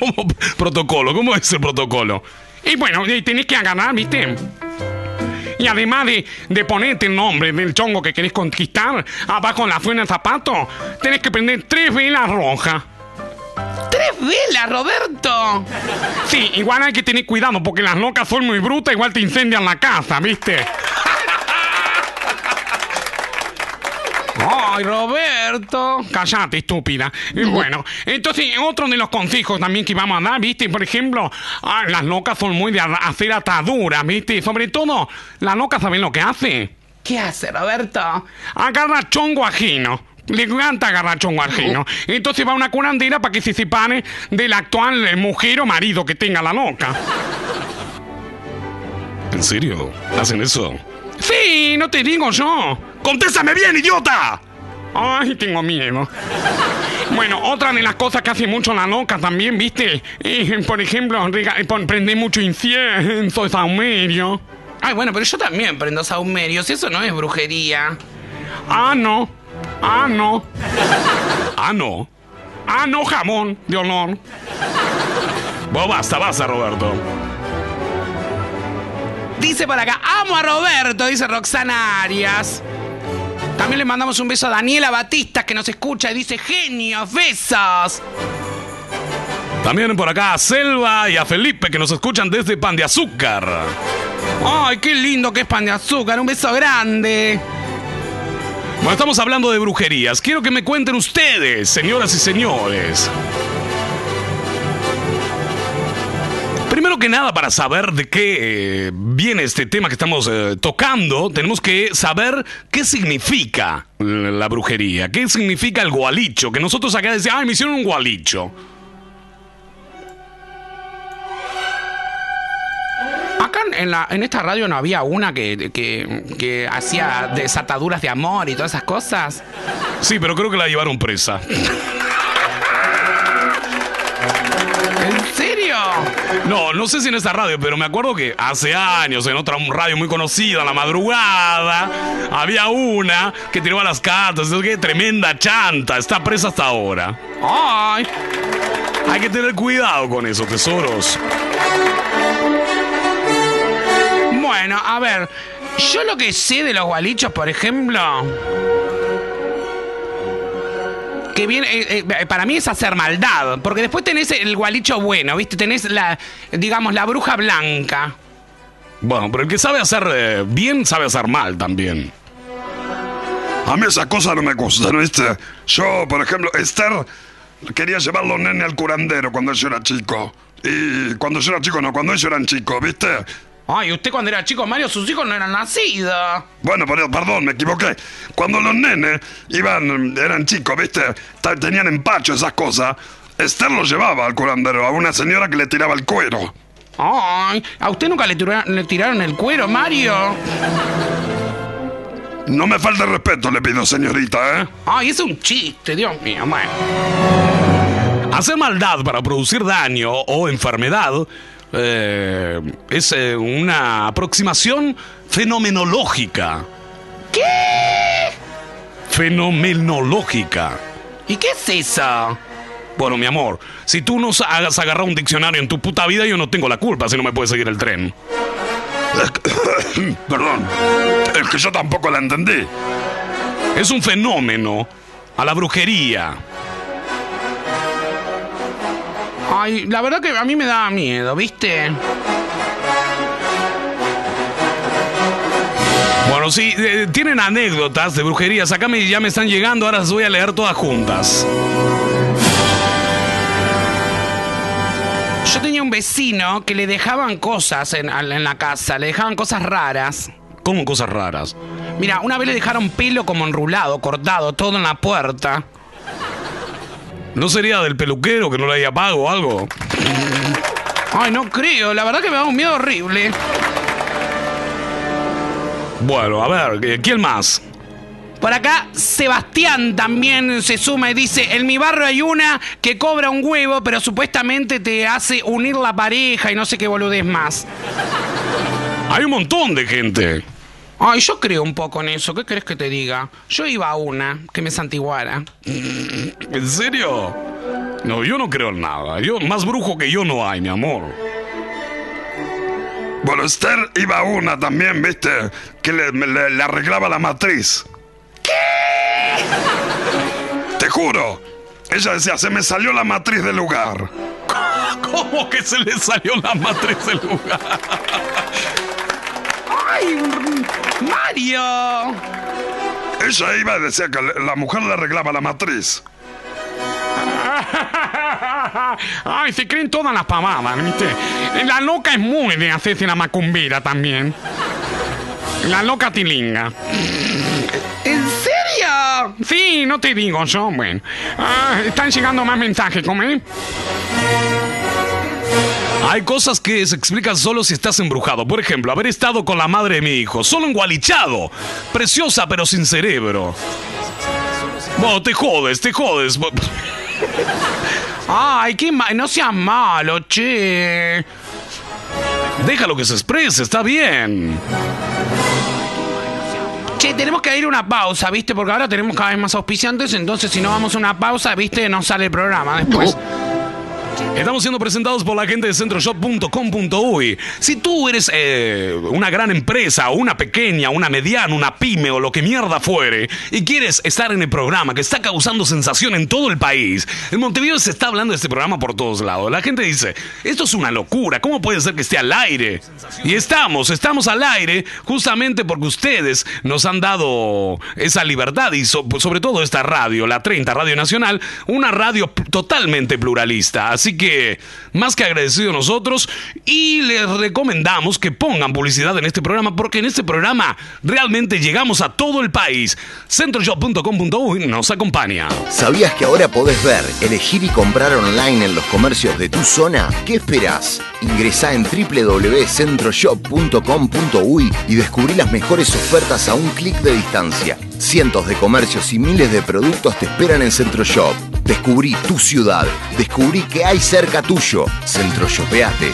¿Cómo protocolo? ¿Cómo es el protocolo? Y bueno, tenés que agarrar, ¿viste? Y además de, de ponerte el nombre del chongo que querés conquistar abajo en la suena del zapato, tenés que prender tres velas rojas. ¡Tres velas, Roberto! Sí, igual hay que tener cuidado porque las locas son muy brutas, igual te incendian la casa, ¿viste? ¡Ay, Roberto! Cállate, estúpida. Bueno, entonces, otro de los consejos también que vamos a dar, ¿viste? Por ejemplo, ah, las locas son muy de hacer ataduras, ¿viste? Sobre todo, las locas saben lo que hace. ¿Qué hace, Roberto? Agarra chongo ajeno. Le encanta agarrar chongo ajeno. Entonces va a una curandera para que se separe del actual eh, mujer o marido que tenga la loca. ¿En serio? ¿Hacen eso? Sí, no te digo yo. ¡Contéstame bien, idiota! Ay, tengo miedo. Bueno, otra de las cosas que hace mucho la loca también, ¿viste? Eh, por ejemplo, eh, prende mucho incienso, saumerio. Ay, bueno, pero yo también prendo saumerios, eso no es brujería. Ah, no. Ah, no. Ah, no. Ah, no, jamón de olor. Bueno, basta, basta, Roberto. Dice para acá, amo a Roberto, dice Roxana Arias. También le mandamos un beso a Daniela Batista que nos escucha y dice, genios, besos. También por acá a Selva y a Felipe que nos escuchan desde Pan de Azúcar. Ay, qué lindo que es pan de azúcar, un beso grande. Bueno, estamos hablando de brujerías. Quiero que me cuenten ustedes, señoras y señores. Que nada, para saber de qué eh, viene este tema que estamos eh, tocando, tenemos que saber qué significa la brujería, qué significa el gualicho, que nosotros acá decíamos, ay, me hicieron un gualicho. Acá en, la, en esta radio no había una que, que, que hacía desataduras de amor y todas esas cosas. Sí, pero creo que la llevaron presa. No, no sé si en esta radio, pero me acuerdo que hace años, en otra radio muy conocida, la madrugada, había una que tiraba las cartas. Es que tremenda chanta. Está presa hasta ahora. Ay. Hay que tener cuidado con eso, tesoros. Bueno, a ver, yo lo que sé de los gualichos, por ejemplo, que viene, eh, eh, para mí es hacer maldad, porque después tenés el gualicho bueno, ¿viste? Tenés la, digamos, la bruja blanca. Bueno, pero el que sabe hacer eh, bien, sabe hacer mal también. A mí esa cosa no me gusta, ¿no viste? Yo, por ejemplo, Esther quería llevar los nenes al curandero cuando yo era chico. Y cuando yo era chico, no, cuando ellos eran chicos, ¿viste? Ay, usted cuando era chico, Mario, sus hijos no eran nacidos. Bueno, pero- perdón, me equivoqué. Cuando los nenes iban, eran chicos, ¿viste? Tenían empacho, esas cosas. Esther los llevaba al curandero, a una señora que le tiraba el cuero. Ay, ¿a usted nunca le, tura- le tiraron el cuero, Mario? No me falte respeto, le pido, señorita, ¿eh? Ay, es un chiste, Dios mío, bueno. Hacer maldad para producir daño o enfermedad eh, es eh, una aproximación fenomenológica. ¿Qué? Fenomenológica. ¿Y qué es eso? Bueno, mi amor, si tú no hagas agarrar un diccionario en tu puta vida, yo no tengo la culpa si no me puedes seguir el tren. Perdón, es que yo tampoco la entendí. Es un fenómeno a la brujería. Ay, la verdad que a mí me daba miedo, ¿viste? Bueno, sí, eh, tienen anécdotas de brujerías. Acá me, ya me están llegando, ahora las voy a leer todas juntas. Yo tenía un vecino que le dejaban cosas en, en la casa, le dejaban cosas raras. ¿Cómo cosas raras? Mira, una vez le dejaron pelo como enrulado, cortado, todo en la puerta. ¿No sería del peluquero que no le haya pago o algo? Ay, no creo, la verdad que me da un miedo horrible. Bueno, a ver, eh, ¿quién más? Por acá, Sebastián también se suma y dice, en mi barrio hay una que cobra un huevo, pero supuestamente te hace unir la pareja y no sé qué boludez más. Hay un montón de gente. Ay, yo creo un poco en eso, ¿qué crees que te diga? Yo iba a una que me santiguara. ¿En serio? No, yo no creo en nada. Yo, más brujo que yo no hay, mi amor. Bueno, Esther iba a una también, ¿viste? Que le, le arreglaba la matriz. ¿Qué? Te juro. Ella decía, se me salió la matriz del lugar. ¿Cómo que se le salió la matriz del lugar? ¡Ay, Mario! Ella iba y decía que la mujer le arreglaba la matriz. Ay, se creen todas las pavadas, ¿viste? La loca es muy de hacerse la macumbira también. La loca tilinga. ¿En serio? Sí, no te digo yo, bueno. Ah, están llegando más mensajes, ¿cómo es? Hay cosas que se explican solo si estás embrujado. Por ejemplo, haber estado con la madre de mi hijo, solo engualichado. Preciosa pero sin cerebro. Bueno, te jodes, te jodes. Ay, qué ma- no seas malo, che. Déjalo que se exprese, está bien. Che, tenemos que ir a una pausa, ¿viste? Porque ahora tenemos cada vez más auspiciantes, entonces si no vamos a una pausa, ¿viste? No sale el programa después. Estamos siendo presentados por la gente de centroshop.com.uy. Si tú eres eh, una gran empresa, una pequeña, una mediana, una pyme o lo que mierda fuere, y quieres estar en el programa que está causando sensación en todo el país, en Montevideo se está hablando de este programa por todos lados. La gente dice, esto es una locura, ¿cómo puede ser que esté al aire? Y estamos, estamos al aire justamente porque ustedes nos han dado esa libertad y so- sobre todo esta radio, la 30 Radio Nacional, una radio totalmente pluralista. Así que, más que agradecido nosotros, y les recomendamos que pongan publicidad en este programa, porque en este programa realmente llegamos a todo el país. Centroshop.com.uy nos acompaña. ¿Sabías que ahora podés ver, elegir y comprar online en los comercios de tu zona? ¿Qué esperás? Ingresá en www.centroshop.com.uy y descubrí las mejores ofertas a un clic de distancia. Cientos de comercios y miles de productos te esperan en Centroshop. Descubrí tu ciudad. Descubrí que hay cerca tuyo. Centroshopeate.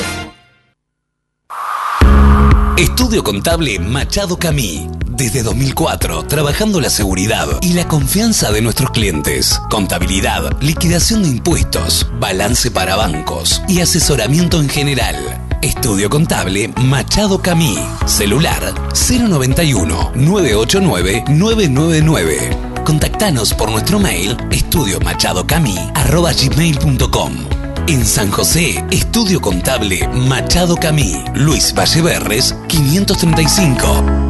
Estudio Contable Machado Camí. Desde 2004, trabajando la seguridad y la confianza de nuestros clientes. Contabilidad, liquidación de impuestos, balance para bancos y asesoramiento en general. Estudio Contable Machado Camí. Celular 091-989-999. Contactanos por nuestro mail estudiomachadocamí.com. En San José, Estudio Contable Machado Camí, Luis Valleverres, 535.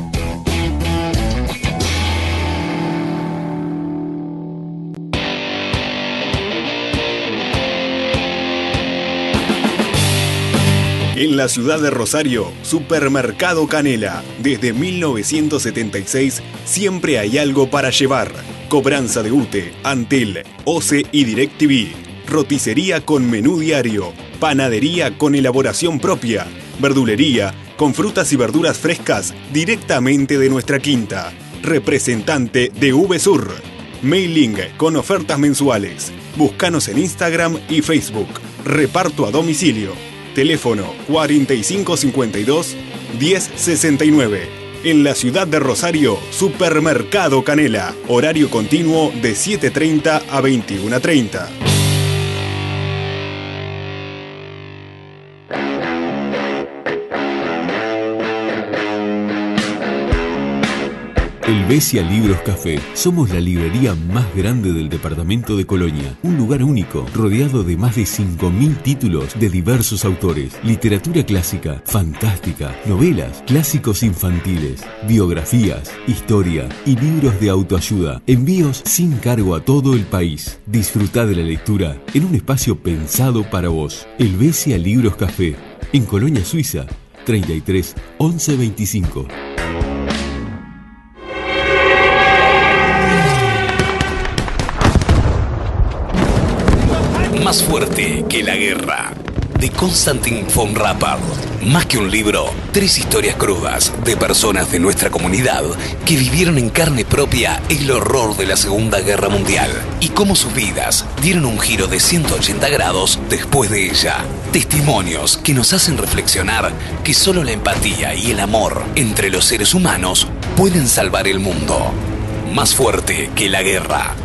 En la ciudad de Rosario, Supermercado Canela. Desde 1976 siempre hay algo para llevar. Cobranza de UTE, Antel, OCE y DirecTV. Roticería con menú diario. Panadería con elaboración propia. Verdulería con frutas y verduras frescas directamente de nuestra quinta. Representante de VSUR. Mailing con ofertas mensuales. Búscanos en Instagram y Facebook. Reparto a domicilio. Teléfono 4552 1069. En la ciudad de Rosario, Supermercado Canela. Horario continuo de 7.30 a 21.30. Helvecia Libros Café. Somos la librería más grande del departamento de Colonia. Un lugar único, rodeado de más de 5.000 títulos de diversos autores. Literatura clásica, fantástica, novelas, clásicos infantiles, biografías, historia y libros de autoayuda. Envíos sin cargo a todo el país. Disfruta de la lectura en un espacio pensado para vos. Helvecia Libros Café. En Colonia Suiza. 33 11 25. Más fuerte que la guerra. De Konstantin von Rappard. Más que un libro, tres historias crudas de personas de nuestra comunidad que vivieron en carne propia el horror de la Segunda Guerra Mundial y cómo sus vidas dieron un giro de 180 grados después de ella. Testimonios que nos hacen reflexionar que solo la empatía y el amor entre los seres humanos pueden salvar el mundo. Más fuerte que la guerra.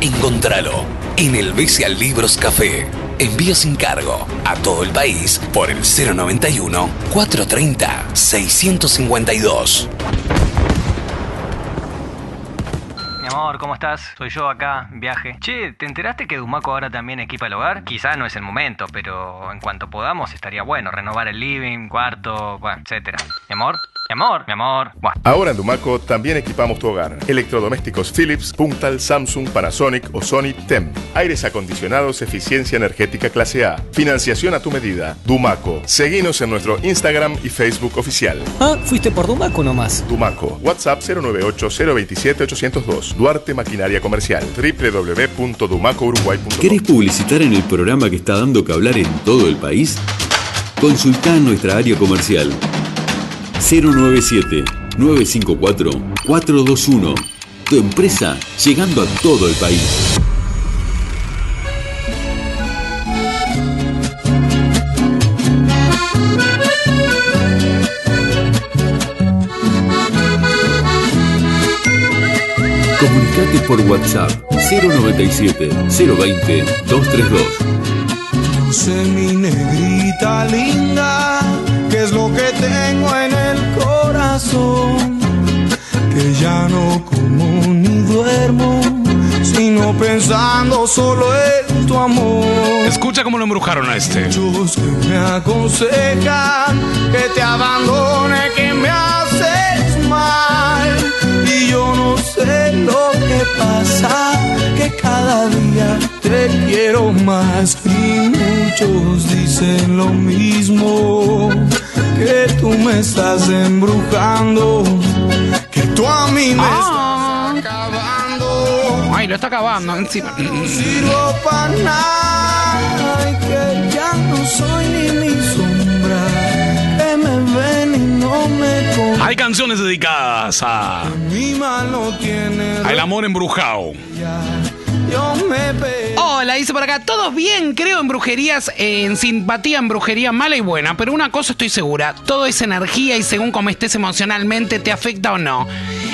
Encontralo en el Besial Libros Café. Envío sin cargo a todo el país por el 091 430 652. Mi amor, ¿cómo estás? Soy yo acá, viaje. Che, ¿te enteraste que Dumaco ahora también equipa el hogar? Quizá no es el momento, pero en cuanto podamos estaría bueno renovar el living, cuarto, bueno, etcétera. Mi amor. Mi amor, mi amor. Buah. Ahora en Dumaco también equipamos tu hogar. Electrodomésticos Philips, Puntal, Samsung, Panasonic o Sony TEM. Aires acondicionados, eficiencia energética clase A. Financiación a tu medida. Dumaco. Seguinos en nuestro Instagram y Facebook oficial. Ah, fuiste por Dumaco nomás. Dumaco. WhatsApp 098-027-802. Duarte Maquinaria Comercial. www.dumacouruguay.com ¿Querés publicitar en el programa que está dando que hablar en todo el país? Consultá nuestra área comercial 097-954-421. Tu empresa llegando a todo el país. Comunicate por WhatsApp 097 020 232. No sé mi negrita linda, qué es lo que el corazón, que ya no como ni duermo, sino pensando solo en tu amor. Escucha cómo lo embrujaron a este. Muchos que me aconsejan que te abandone, que me haces mal. Y yo no sé lo que pasa, que cada día te quiero más. Y muchos dicen lo mismo, que tú me estás embrujando, que tú a mí me Ah. estás acabando. Ay, lo está acabando encima. No sirvo para nada y que ya no soy ni mi sombra. Que me ven y no me con Hay canciones dedicadas a mi mano tiene. al amor embrujado. Hola, dice por acá, todos bien, creo en brujerías, en simpatía en brujería mala y buena, pero una cosa estoy segura, todo es energía y según cómo estés emocionalmente te afecta o no.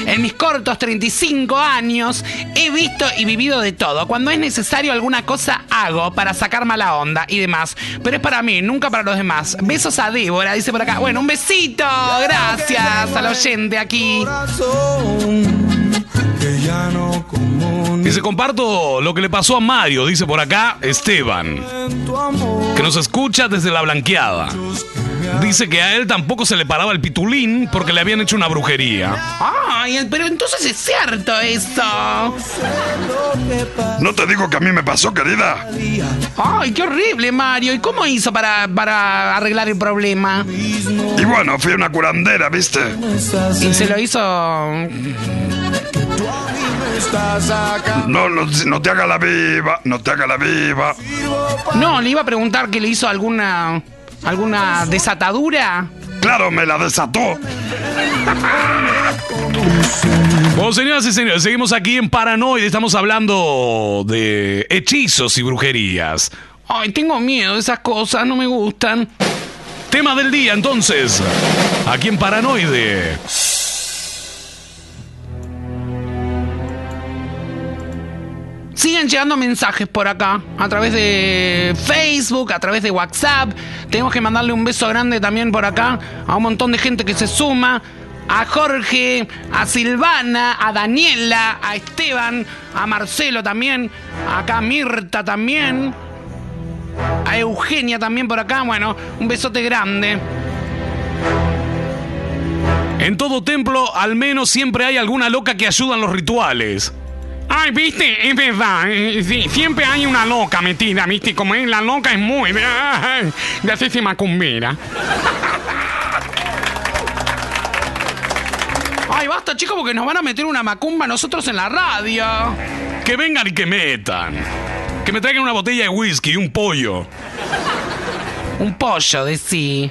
En mis cortos 35 años he visto y vivido de todo. Cuando es necesario alguna cosa hago para sacar mala onda y demás, pero es para mí, nunca para los demás. Besos a Débora, dice por acá. Bueno, un besito, gracias al oyente aquí. que ya no Dice, comparto lo que le pasó a Mario, dice por acá Esteban, tu amor. que nos escucha desde la blanqueada. Dice que a él tampoco se le paraba el pitulín porque le habían hecho una brujería. Ay, pero entonces es cierto eso. No te digo que a mí me pasó, querida. Ay, qué horrible, Mario. ¿Y cómo hizo para, para arreglar el problema? Y bueno, fui a una curandera, ¿viste? Y se lo hizo. No, no, no te haga la viva, no te haga la viva. No, le iba a preguntar que le hizo alguna. alguna desatadura. Claro, me la desató. Bueno, señoras y señores, seguimos aquí en Paranoide. Estamos hablando de hechizos y brujerías. Ay, tengo miedo de esas cosas, no me gustan. Tema del día, entonces. Aquí en Paranoide. Siguen llegando mensajes por acá, a través de Facebook, a través de WhatsApp. Tenemos que mandarle un beso grande también por acá a un montón de gente que se suma. A Jorge, a Silvana, a Daniela, a Esteban, a Marcelo también, acá a Mirta también, a Eugenia también por acá. Bueno, un besote grande. En todo templo, al menos siempre hay alguna loca que ayuda en los rituales. Ay, viste, es verdad. eh, sí, siempre hay una loca metida, viste. Como es, la loca es muy ay, de hacerse macumbera. Ay, basta, chicos, porque nos van a meter una macumba nosotros en la radio. Que vengan y que metan. Que me traigan una botella de whisky y un pollo. Un pollo, de sí.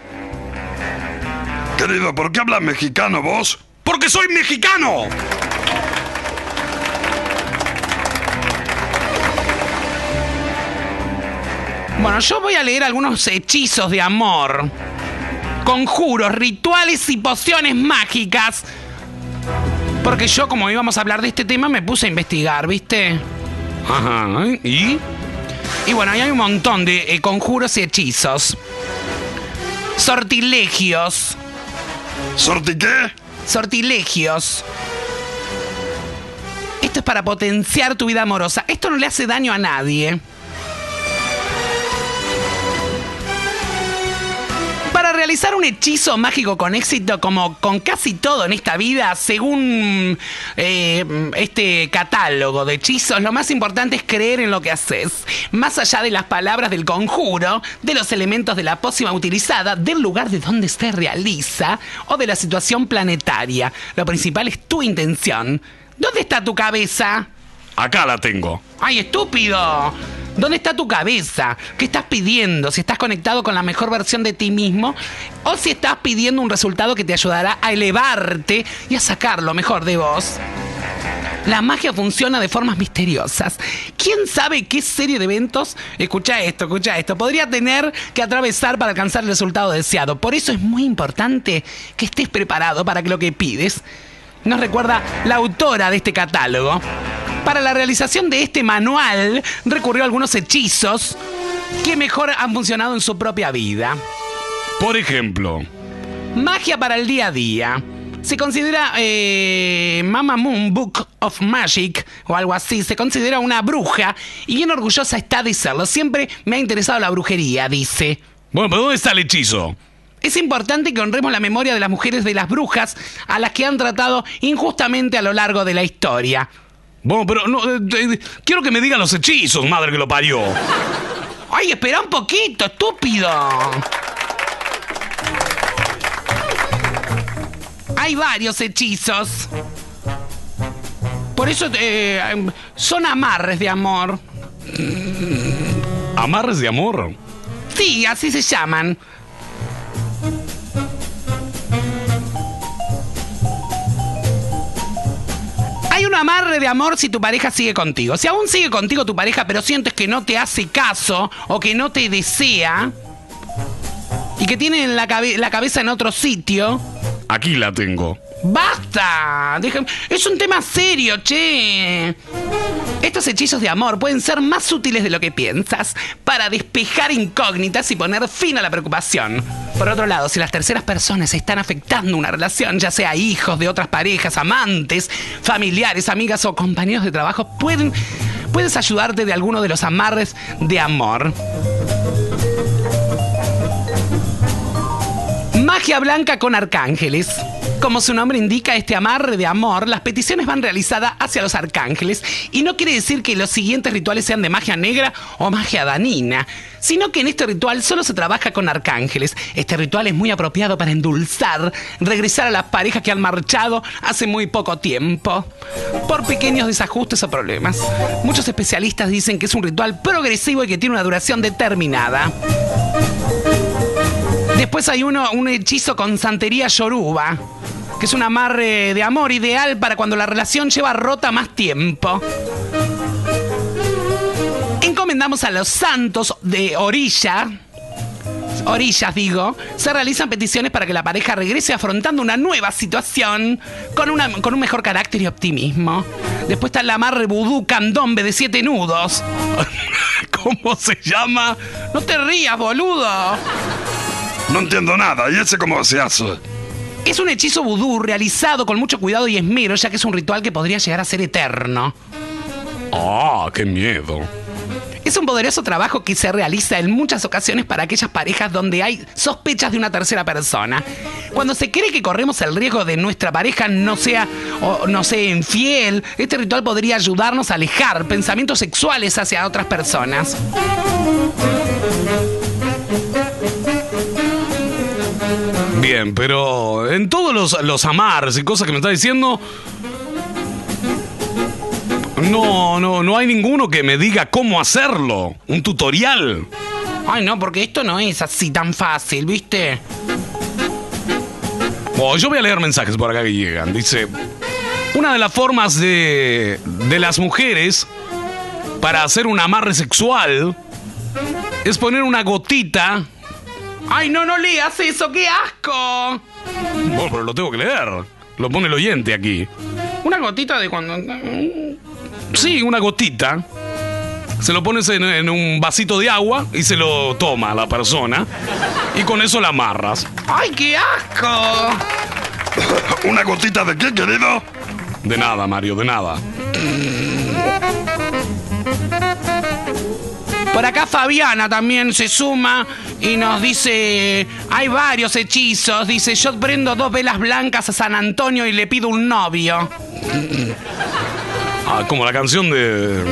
Querido, ¿por qué hablas mexicano vos? ¡Porque soy mexicano! Bueno, yo voy a leer algunos hechizos de amor, conjuros, rituales y pociones mágicas. Porque yo, como íbamos a hablar de este tema, me puse a investigar, ¿viste? Ajá, ¿y? Y bueno, ahí hay un montón de eh, conjuros y hechizos. Sortilegios. ¿Sorti qué? Sortilegios. Esto es para potenciar tu vida amorosa. Esto no le hace daño a nadie. Realizar un hechizo mágico con éxito, como con casi todo en esta vida, según eh, este catálogo de hechizos, lo más importante es creer en lo que haces. Más allá de las palabras del conjuro, de los elementos de la pócima utilizada, del lugar de donde se realiza o de la situación planetaria. Lo principal es tu intención. ¿Dónde está tu cabeza? Acá la tengo. ¡Ay, estúpido! ¿Dónde está tu cabeza? ¿Qué estás pidiendo? Si estás conectado con la mejor versión de ti mismo o si estás pidiendo un resultado que te ayudará a elevarte y a sacar lo mejor de vos. La magia funciona de formas misteriosas. ¿Quién sabe qué serie de eventos, escucha esto, escucha esto, podría tener que atravesar para alcanzar el resultado deseado? Por eso es muy importante que estés preparado para que lo que pides nos recuerda la autora de este catálogo. Para la realización de este manual recurrió a algunos hechizos que mejor han funcionado en su propia vida. Por ejemplo, Magia para el día a día. Se considera eh, Mama Moon Book of Magic o algo así. Se considera una bruja y bien orgullosa está de serlo. Siempre me ha interesado la brujería, dice. bueno, pero ¿dónde está el hechizo? Es importante que honremos la memoria de las mujeres de las brujas a las que han tratado injustamente a lo largo de la historia. Bueno, pero no, eh, eh, quiero que me digan los hechizos, madre que lo parió. ¡Ay, espera un poquito, estúpido! Hay varios hechizos. Por eso eh, son amarres de amor. ¿Amarres de amor? Sí, así se llaman. Un amarre de amor si tu pareja sigue contigo. Si aún sigue contigo tu pareja, pero sientes que no te hace caso o que no te desea y que tiene la, la cabeza en otro sitio, Aquí la tengo. ¡Basta! Es un tema serio, che. Estos hechizos de amor pueden ser más útiles de lo que piensas para despejar incógnitas y poner fin a la preocupación. Por otro lado, si las terceras personas están afectando una relación, ya sea hijos de otras parejas, amantes, familiares, amigas o compañeros de trabajo, pueden, puedes ayudarte de alguno de los amarres de amor. Magia blanca con arcángeles. Como su nombre indica, este amarre de amor, las peticiones van realizadas hacia los arcángeles y no quiere decir que los siguientes rituales sean de magia negra o magia danina, sino que en este ritual solo se trabaja con arcángeles. Este ritual es muy apropiado para endulzar, regresar a las parejas que han marchado hace muy poco tiempo, por pequeños desajustes o problemas. Muchos especialistas dicen que es un ritual progresivo y que tiene una duración determinada. Después hay uno, un hechizo con santería yoruba, que es un amarre de amor ideal para cuando la relación lleva rota más tiempo. Encomendamos a los santos de orilla, orillas digo, se realizan peticiones para que la pareja regrese afrontando una nueva situación con, una, con un mejor carácter y optimismo. Después está el amarre vudú candombe de siete nudos. ¿Cómo se llama? No te rías, boludo. No entiendo nada. ¿Y ese cómo se hace? Es un hechizo vudú realizado con mucho cuidado y esmero, ya que es un ritual que podría llegar a ser eterno. Ah, qué miedo. Es un poderoso trabajo que se realiza en muchas ocasiones para aquellas parejas donde hay sospechas de una tercera persona. Cuando se cree que corremos el riesgo de nuestra pareja no sea o no sea infiel, este ritual podría ayudarnos a alejar pensamientos sexuales hacia otras personas. Bien, pero en todos los, los amarres y cosas que me está diciendo. No, no, no hay ninguno que me diga cómo hacerlo. Un tutorial. Ay, no, porque esto no es así tan fácil, ¿viste? Oh, yo voy a leer mensajes por acá que llegan. Dice, una de las formas de, de las mujeres para hacer un amarre sexual es poner una gotita. Ay, no, no leas eso, qué asco. Bueno, pero lo tengo que leer. Lo pone el oyente aquí. Una gotita de cuando... Sí, una gotita. Se lo pones en, en un vasito de agua y se lo toma la persona. Y con eso la amarras. ¡Ay, qué asco! ¿Una gotita de qué, querido? De nada, Mario, de nada. Por acá Fabiana también se suma y nos dice, hay varios hechizos. Dice, yo prendo dos velas blancas a San Antonio y le pido un novio. Ah, como la canción de.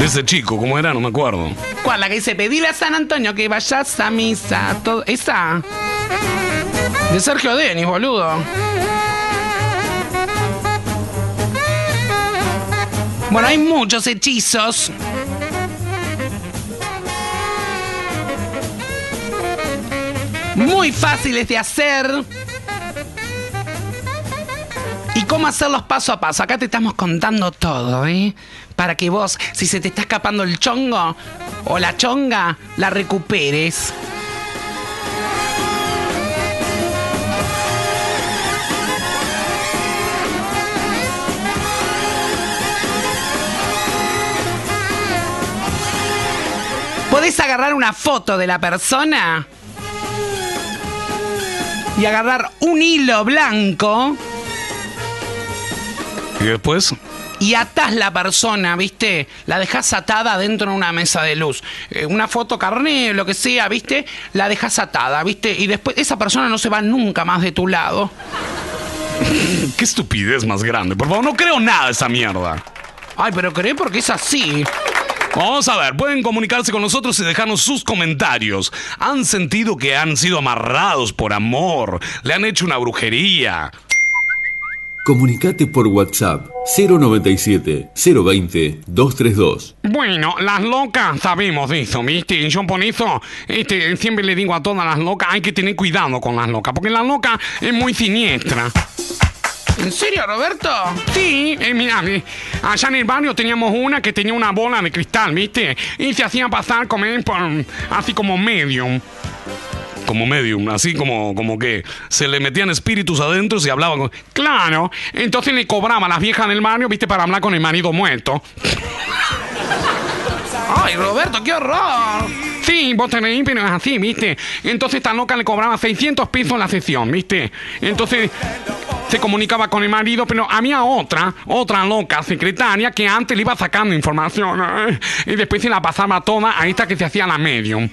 De ese chico, ¿cómo era? No me acuerdo. ¿Cuál? La que dice, pedile a San Antonio que vayas a misa. Todo, esa. De Sergio Denis, boludo. Bueno, hay muchos hechizos. Muy fáciles de hacer. Y cómo hacerlos paso a paso. Acá te estamos contando todo, ¿eh? Para que vos, si se te está escapando el chongo o la chonga, la recuperes. Podés agarrar una foto de la persona y agarrar un hilo blanco ¿Y después? y atás la persona, ¿viste? La dejas atada dentro de una mesa de luz. Eh, una foto carné, lo que sea, ¿viste? La dejas atada, ¿viste? Y después esa persona no se va nunca más de tu lado. Qué estupidez más grande. Por favor, no creo nada de esa mierda. Ay, pero cree porque es así. Vamos a ver, pueden comunicarse con nosotros y dejarnos sus comentarios. ¿Han sentido que han sido amarrados por amor? ¿Le han hecho una brujería? Comunicate por WhatsApp 097 020 232. Bueno, las locas sabemos de eso, ¿viste? Y Yo por eso este, siempre le digo a todas las locas, hay que tener cuidado con las locas, porque la loca es muy siniestra. ¿En serio, Roberto? Sí, eh, mira, eh, allá en el barrio teníamos una que tenía una bola de cristal, ¿viste? Y se hacía pasar como, así como medium. Como medium, así como, como que se le metían espíritus adentro y se hablaban con... Claro, entonces le cobraba a las viejas del barrio, ¿viste? Para hablar con el marido muerto. Ay, Roberto, qué horror. Sí, vos te reís, pero es así, ¿viste? Entonces esta loca le cobraba 600 pesos la sesión, ¿viste? Entonces se comunicaba con el marido, pero había otra, otra loca secretaria que antes le iba sacando información ¿eh? y después se la pasaba toda a esta que se hacía la medium.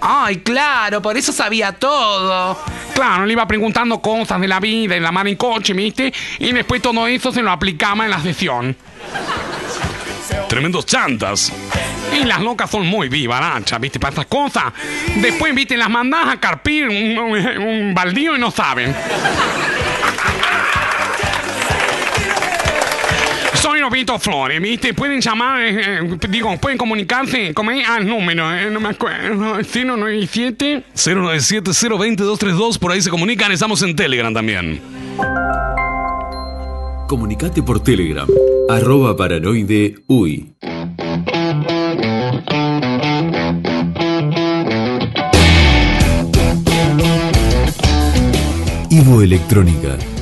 Ay, claro, por eso sabía todo. Claro, le iba preguntando cosas de la vida, de la mar en coche, ¿viste? Y después todo eso se lo aplicaba en la sesión. Tremendos chantas. Y las locas son muy vivarachas, ¿viste? Para esas cosas. Después, ¿viste? Las mandás a carpir un, un- un baldío y no saben. Soy Robito Flores, ¿viste? Pueden llamar, eh, eh, digo, pueden comunicarse como es al número, eh, no me acuerdo, 097. 097-020-232, por ahí se comunican, estamos en Telegram también. Comunicate por Telegram. Arroba paranoide uy. Ivo Electrónica.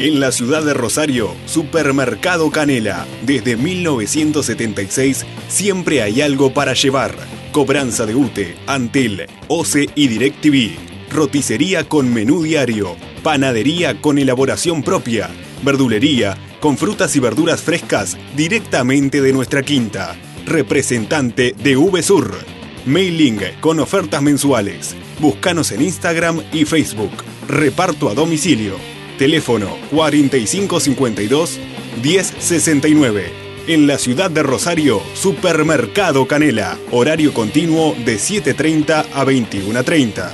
En la ciudad de Rosario, Supermercado Canela. Desde 1976 siempre hay algo para llevar. Cobranza de UTE, Antel, OCE y DirecTV. Roticería con menú diario. Panadería con elaboración propia. Verdulería con frutas y verduras frescas directamente de nuestra quinta. Representante de VSUR. Mailing con ofertas mensuales. Búscanos en Instagram y Facebook. Reparto a domicilio. Teléfono 4552-1069. En la ciudad de Rosario, Supermercado Canela. Horario continuo de 7.30 a 21.30.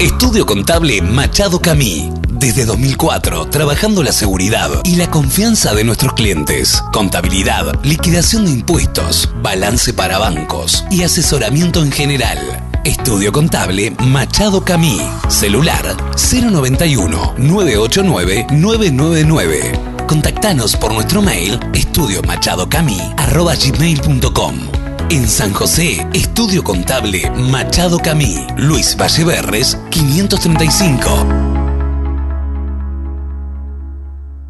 Estudio Contable Machado Camí. Desde 2004, trabajando la seguridad y la confianza de nuestros clientes. Contabilidad, liquidación de impuestos, balance para bancos y asesoramiento en general. Estudio Contable Machado Camí. Celular 091 989 999. Contactanos por nuestro mail estudiomachadocamí.com. En San José, Estudio Contable Machado Camí. Luis Valleverres 535.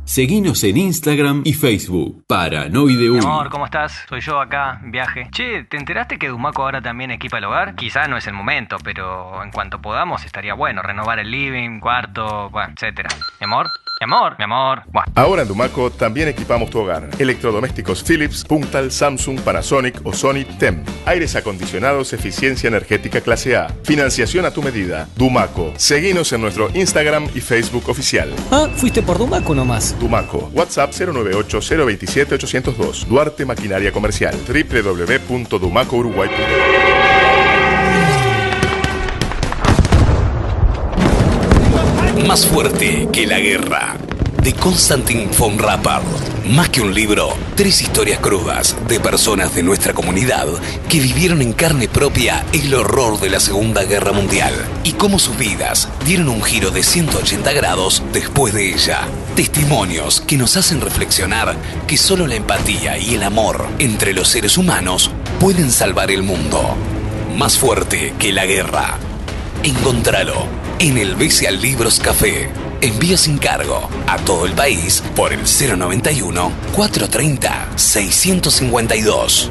Seguinos en Instagram y Facebook. Paranoide 1. Amor, ¿cómo estás? Soy yo acá, viaje. Che, ¿te enteraste que Dumaco ahora también equipa el hogar? Quizá no es el momento, pero en cuanto podamos estaría bueno renovar el living, cuarto, bueno, etcétera. Amor, mi amor, mi amor. Buah. Ahora en Dumaco también equipamos tu hogar. Electrodomésticos Philips, Puntal, Samsung, Panasonic o Sony TEM. Aires acondicionados, eficiencia energética clase A. Financiación a tu medida. Dumaco. Seguinos en nuestro Instagram y Facebook oficial. Ah, fuiste por Dumaco nomás. Dumaco. WhatsApp 098-027-802. Duarte Maquinaria Comercial. www.dumacouruguay.com Más fuerte que la guerra. De Konstantin von Rappard. Más que un libro, tres historias crudas de personas de nuestra comunidad que vivieron en carne propia el horror de la Segunda Guerra Mundial y cómo sus vidas dieron un giro de 180 grados después de ella. Testimonios que nos hacen reflexionar que solo la empatía y el amor entre los seres humanos pueden salvar el mundo. Más fuerte que la guerra. Encontralo en el Bestial Libros Café. Envío sin cargo a todo el país por el 091 430 652.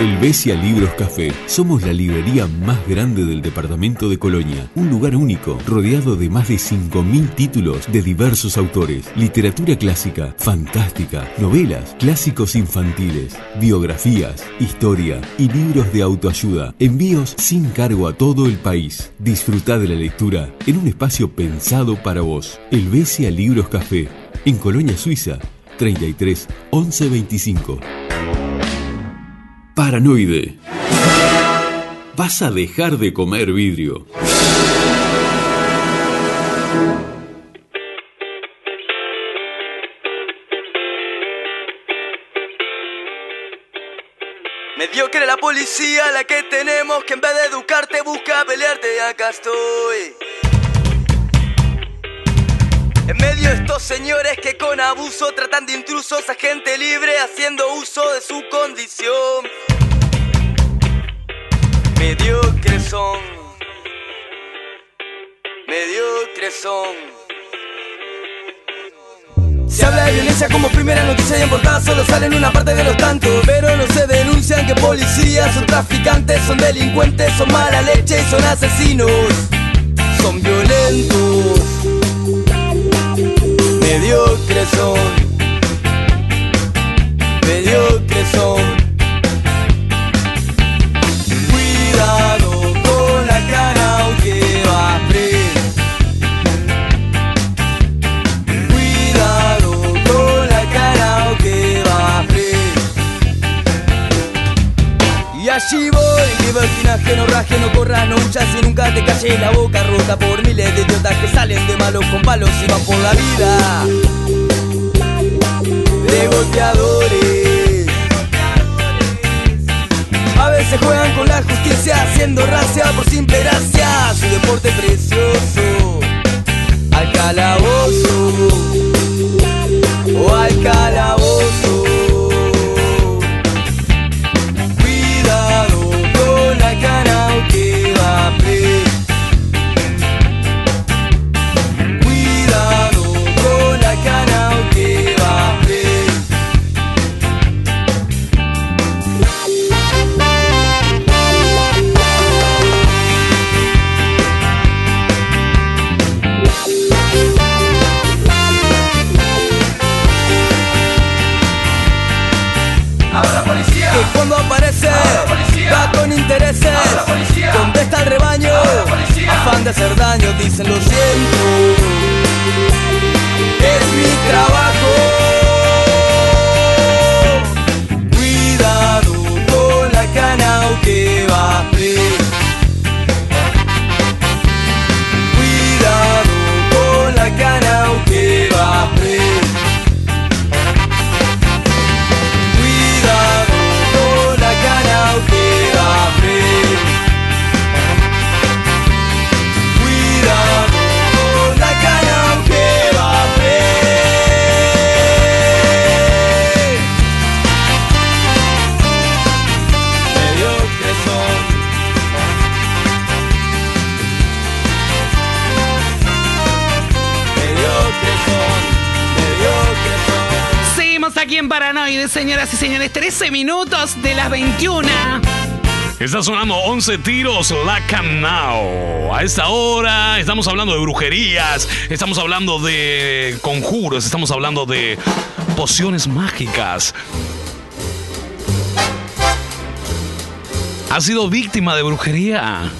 El Besia Libros Café. Somos la librería más grande del departamento de Colonia. Un lugar único, rodeado de más de 5.000 títulos de diversos autores. Literatura clásica, fantástica, novelas, clásicos infantiles, biografías, historia y libros de autoayuda. Envíos sin cargo a todo el país. Disfruta de la lectura en un espacio pensado para vos. El Besia Libros Café. En Colonia Suiza. 33 11 25. Paranoide. Vas a dejar de comer vidrio. Mediocre la policía, la que tenemos que en vez de educarte busca pelearte acá estoy. Medio estos señores que con abuso tratan de intrusos a gente libre haciendo uso de su condición. Mediocres son. Mediocres son. Se habla de violencia como primera noticia y en portada solo salen una parte de los tantos Pero no se denuncian que policías son traficantes, son delincuentes, son mala leche y son asesinos Son violentos Mediocres son. Mediocres son voy, libertinaje, no raje, no corras, no huyas y nunca te calles la boca rota por miles de idiotas que salen de malos con palos y van por la vida de golpeadores. A veces juegan con la justicia haciendo racia por simple gracia, su deporte precioso. Al calabozo o al calabozo. Hacer daño, dicen lo siento. Minutos de las 21. Está sonando 11 tiros la Now. A esta hora estamos hablando de brujerías, estamos hablando de conjuros, estamos hablando de pociones mágicas. ¿Has sido víctima de brujería?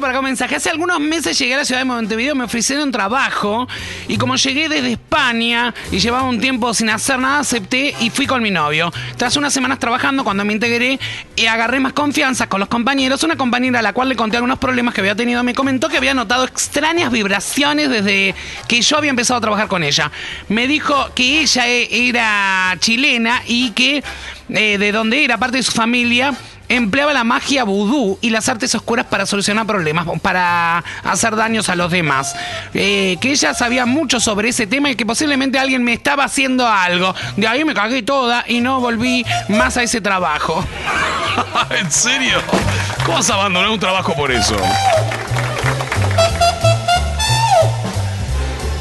Para acá un mensaje. Hace algunos meses llegué a la ciudad de Montevideo, me ofrecieron trabajo y como llegué desde España y llevaba un tiempo sin hacer nada, acepté y fui con mi novio. Tras unas semanas trabajando, cuando me integré y agarré más confianza con los compañeros, una compañera a la cual le conté algunos problemas que había tenido me comentó que había notado extrañas vibraciones desde que yo había empezado a trabajar con ella. Me dijo que ella e- era chilena y que eh, de donde era parte de su familia empleaba la magia vudú y las artes oscuras para solucionar problemas, para hacer daños a los demás. Eh, que ella sabía mucho sobre ese tema y que posiblemente alguien me estaba haciendo algo. De ahí me cagué toda y no volví más a ese trabajo. ¿En serio? ¿Cómo vas a abandonar un trabajo por eso?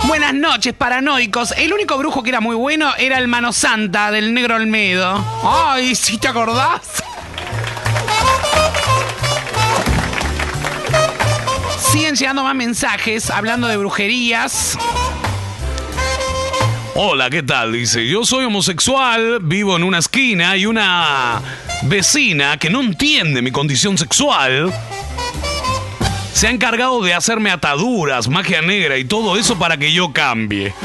Buenas noches, paranoicos. El único brujo que era muy bueno era el Mano Santa del Negro Olmedo. Ay, ¿sí te acordás? Siguen llegando más mensajes hablando de brujerías. Hola, ¿qué tal? Dice, yo soy homosexual, vivo en una esquina y una vecina que no entiende mi condición sexual se ha encargado de hacerme ataduras, magia negra y todo eso para que yo cambie.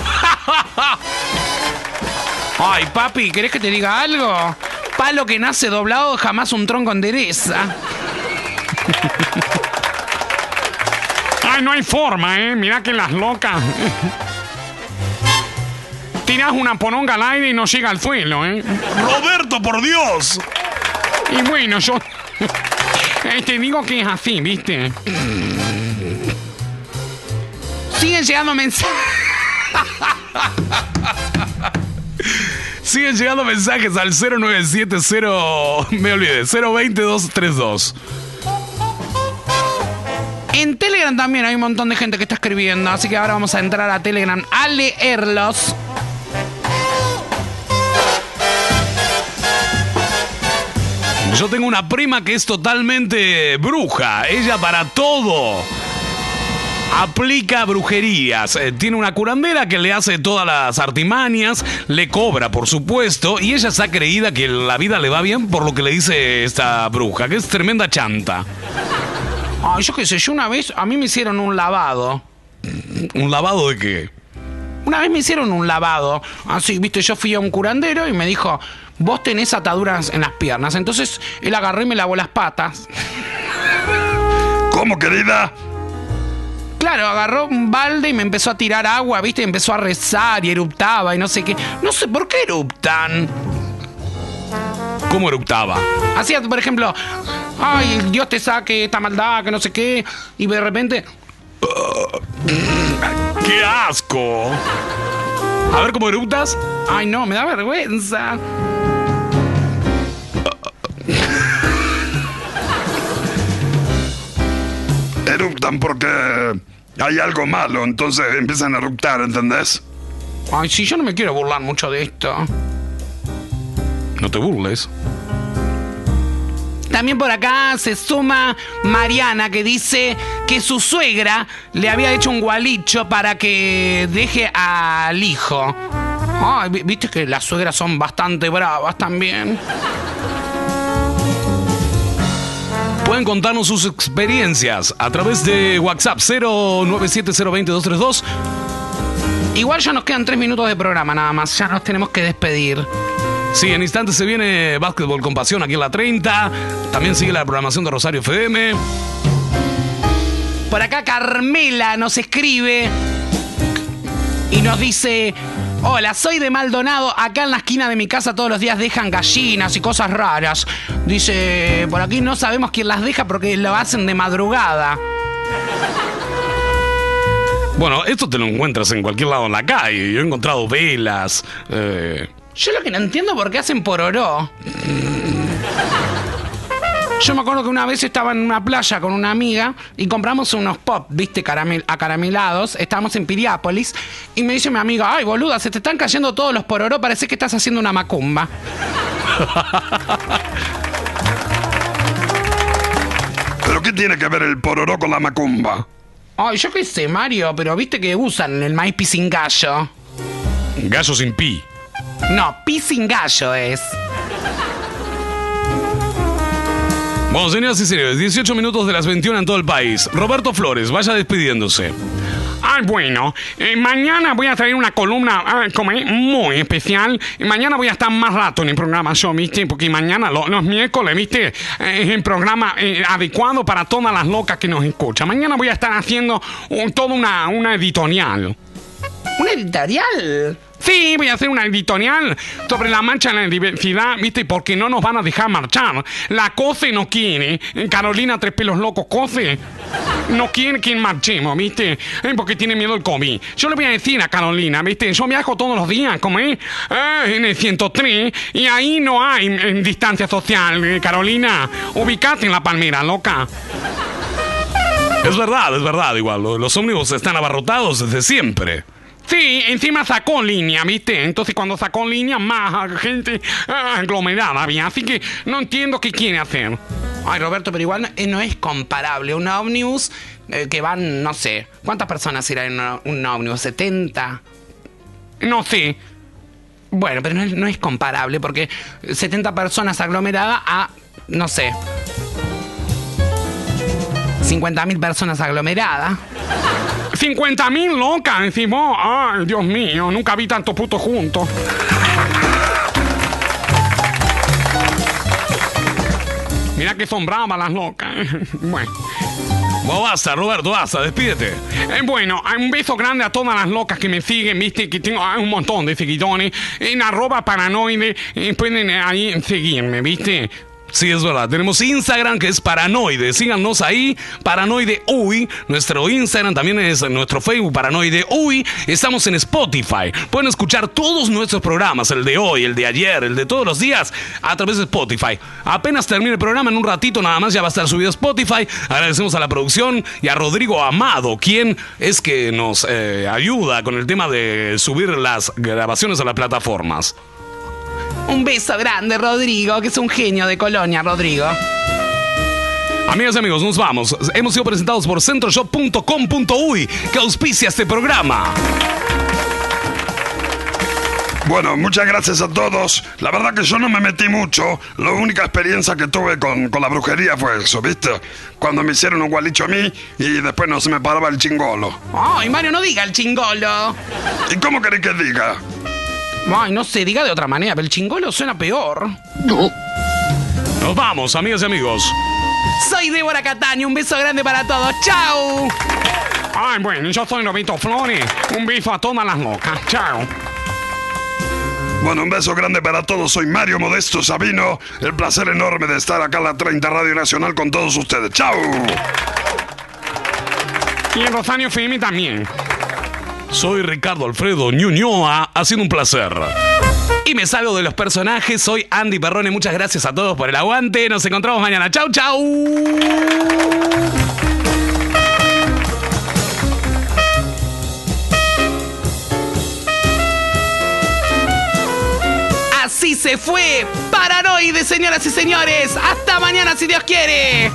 Ay, papi, ¿querés que te diga algo? Palo que nace doblado, jamás un tronco endereza. No hay forma, ¿eh? Mira que las locas. Tirás una poronga al aire y no llega al suelo, ¿eh? Roberto, por Dios. Y bueno, yo... eh, te digo que es así, ¿viste? Siguen llegando mensajes. Siguen llegando mensajes al 0970... Me olvidé, 020-232. En Telegram también hay un montón de gente que está escribiendo, así que ahora vamos a entrar a Telegram a leerlos. Yo tengo una prima que es totalmente bruja. Ella para todo aplica brujerías. Eh, tiene una curandera que le hace todas las artimañas, le cobra, por supuesto, y ella está creída que la vida le va bien por lo que le dice esta bruja, que es tremenda chanta. Ay, yo qué sé, yo una vez, a mí me hicieron un lavado. ¿Un lavado de qué? Una vez me hicieron un lavado. Así, viste, yo fui a un curandero y me dijo, vos tenés ataduras en las piernas. Entonces él agarró y me lavó las patas. ¿Cómo, querida? Claro, agarró un balde y me empezó a tirar agua, viste, y empezó a rezar y eruptaba y no sé qué. No sé por qué eruptan. ¿Cómo eructaba? Hacía, por ejemplo, ay, Dios te saque esta maldad, que no sé qué, y de repente. ¡Qué asco! A ver cómo eructas. Ay, no, me da vergüenza. Eruptan porque hay algo malo, entonces empiezan a eruptar, ¿entendés? Ay, sí, yo no me quiero burlar mucho de esto. No te burles. También por acá se suma Mariana que dice que su suegra le había hecho un gualicho para que deje al hijo. Ay, vi- viste que las suegras son bastante bravas también. pueden contarnos sus experiencias a través de WhatsApp 097020232. Igual ya nos quedan tres minutos de programa nada más. Ya nos tenemos que despedir. Sí, en instantes se viene Básquetbol con Pasión aquí en la 30. También sigue la programación de Rosario FM. Por acá Carmela nos escribe y nos dice, hola, soy de Maldonado, acá en la esquina de mi casa todos los días dejan gallinas y cosas raras. Dice, por aquí no sabemos quién las deja porque lo hacen de madrugada. Bueno, esto te lo encuentras en cualquier lado en la calle. Yo he encontrado velas. eh, Yo lo que no entiendo por qué hacen pororó. Yo me acuerdo que una vez estaba en una playa con una amiga y compramos unos pop, viste, caramel, acaramelados. Estábamos en Piriápolis y me dice mi amiga, ay boluda, se te están cayendo todos los pororó, parece que estás haciendo una macumba. ¿Pero qué tiene que ver el pororó con la macumba? Ay, yo qué sé, Mario, pero viste que usan el maíz pisingallo. Gallo sin pi. No, pisingallo es. Bueno, señoras y señores, 18 minutos de las 21 en todo el país. Roberto Flores, vaya despidiéndose. Ay, bueno, eh, mañana voy a traer una columna ah, como es, muy especial. Y mañana voy a estar más rato en el programa yo, ¿viste? Porque mañana, lo- los miércoles, ¿viste? Eh, es el programa eh, adecuado para todas las locas que nos escuchan. Mañana voy a estar haciendo un- toda una, una editorial. ¿Una editorial? Sí, voy a hacer una editorial sobre la marcha en la diversidad, ¿viste? Porque no nos van a dejar marchar. La COCE no quiere. Carolina Tres Pelos Locos, COCE. No quiere que marchemos, ¿viste? Eh, Porque tiene miedo al COVID. Yo le voy a decir a Carolina, ¿viste? Yo viajo todos los días, como es, eh, en el 103, y ahí no hay eh, distancia social, eh, Carolina. Ubicate en la palmera, loca. Es verdad, es verdad, igual. lo- Los ómnibus están abarrotados desde siempre. Sí, encima sacó línea, ¿viste? Entonces cuando sacó línea, más gente ah, aglomerada había. Así que no entiendo qué quiere hacer. Ay, Roberto, pero igual no, eh, no es comparable. Un ómnibus eh, que van, no sé, ¿cuántas personas irán en una- un ómnibus? ¿70? No sé. Bueno, pero no es, no es comparable porque 70 personas aglomeradas a, no sé, 50.000 personas aglomeradas. 50 mil locas encima. Ay, Dios mío, nunca vi tanto puto juntos. Mira que son bravas las locas. bueno. Bueno, basta, Roberto, basta, despídete. Eh, bueno, un beso grande a todas las locas que me siguen, viste, que tengo un montón de seguidores. En arroba paranoide eh, pueden ahí seguirme, viste. Sí, es verdad. Tenemos Instagram que es Paranoide. Síganos ahí, Paranoide Uy. Nuestro Instagram también es nuestro Facebook, Paranoide Uy. Estamos en Spotify. Pueden escuchar todos nuestros programas, el de hoy, el de ayer, el de todos los días, a través de Spotify. Apenas termine el programa, en un ratito nada más ya va a estar subido a Spotify. Agradecemos a la producción y a Rodrigo Amado, quien es que nos eh, ayuda con el tema de subir las grabaciones a las plataformas. Un beso grande, Rodrigo, que es un genio de Colonia, Rodrigo. Amigas y amigos, nos vamos. Hemos sido presentados por centroshop.com.uy, que auspicia este programa. Bueno, muchas gracias a todos. La verdad que yo no me metí mucho. La única experiencia que tuve con, con la brujería fue eso, ¿viste? Cuando me hicieron un gualicho a mí y después no se me paraba el chingolo. Ay, Mario, no diga el chingolo. ¿Y cómo querés que diga? Ay, no se diga de otra manera, pero el chingolo suena peor. No. Nos vamos, amigas y amigos. Soy Débora Catani, un beso grande para todos. ¡Chao! Ay, bueno, yo soy Robito Flores. Un beso a todas las locas. Chao. Bueno, un beso grande para todos. Soy Mario Modesto Sabino. El placer enorme de estar acá en la 30 Radio Nacional con todos ustedes. ¡Chao! Y en Rosario FM también. Soy Ricardo Alfredo Ñuñoa, ha sido un placer. Y me salgo de los personajes, soy Andy Perrone, muchas gracias a todos por el aguante, nos encontramos mañana, chau chau. Así se fue. Paranoide, señoras y señores. Hasta mañana, si Dios quiere.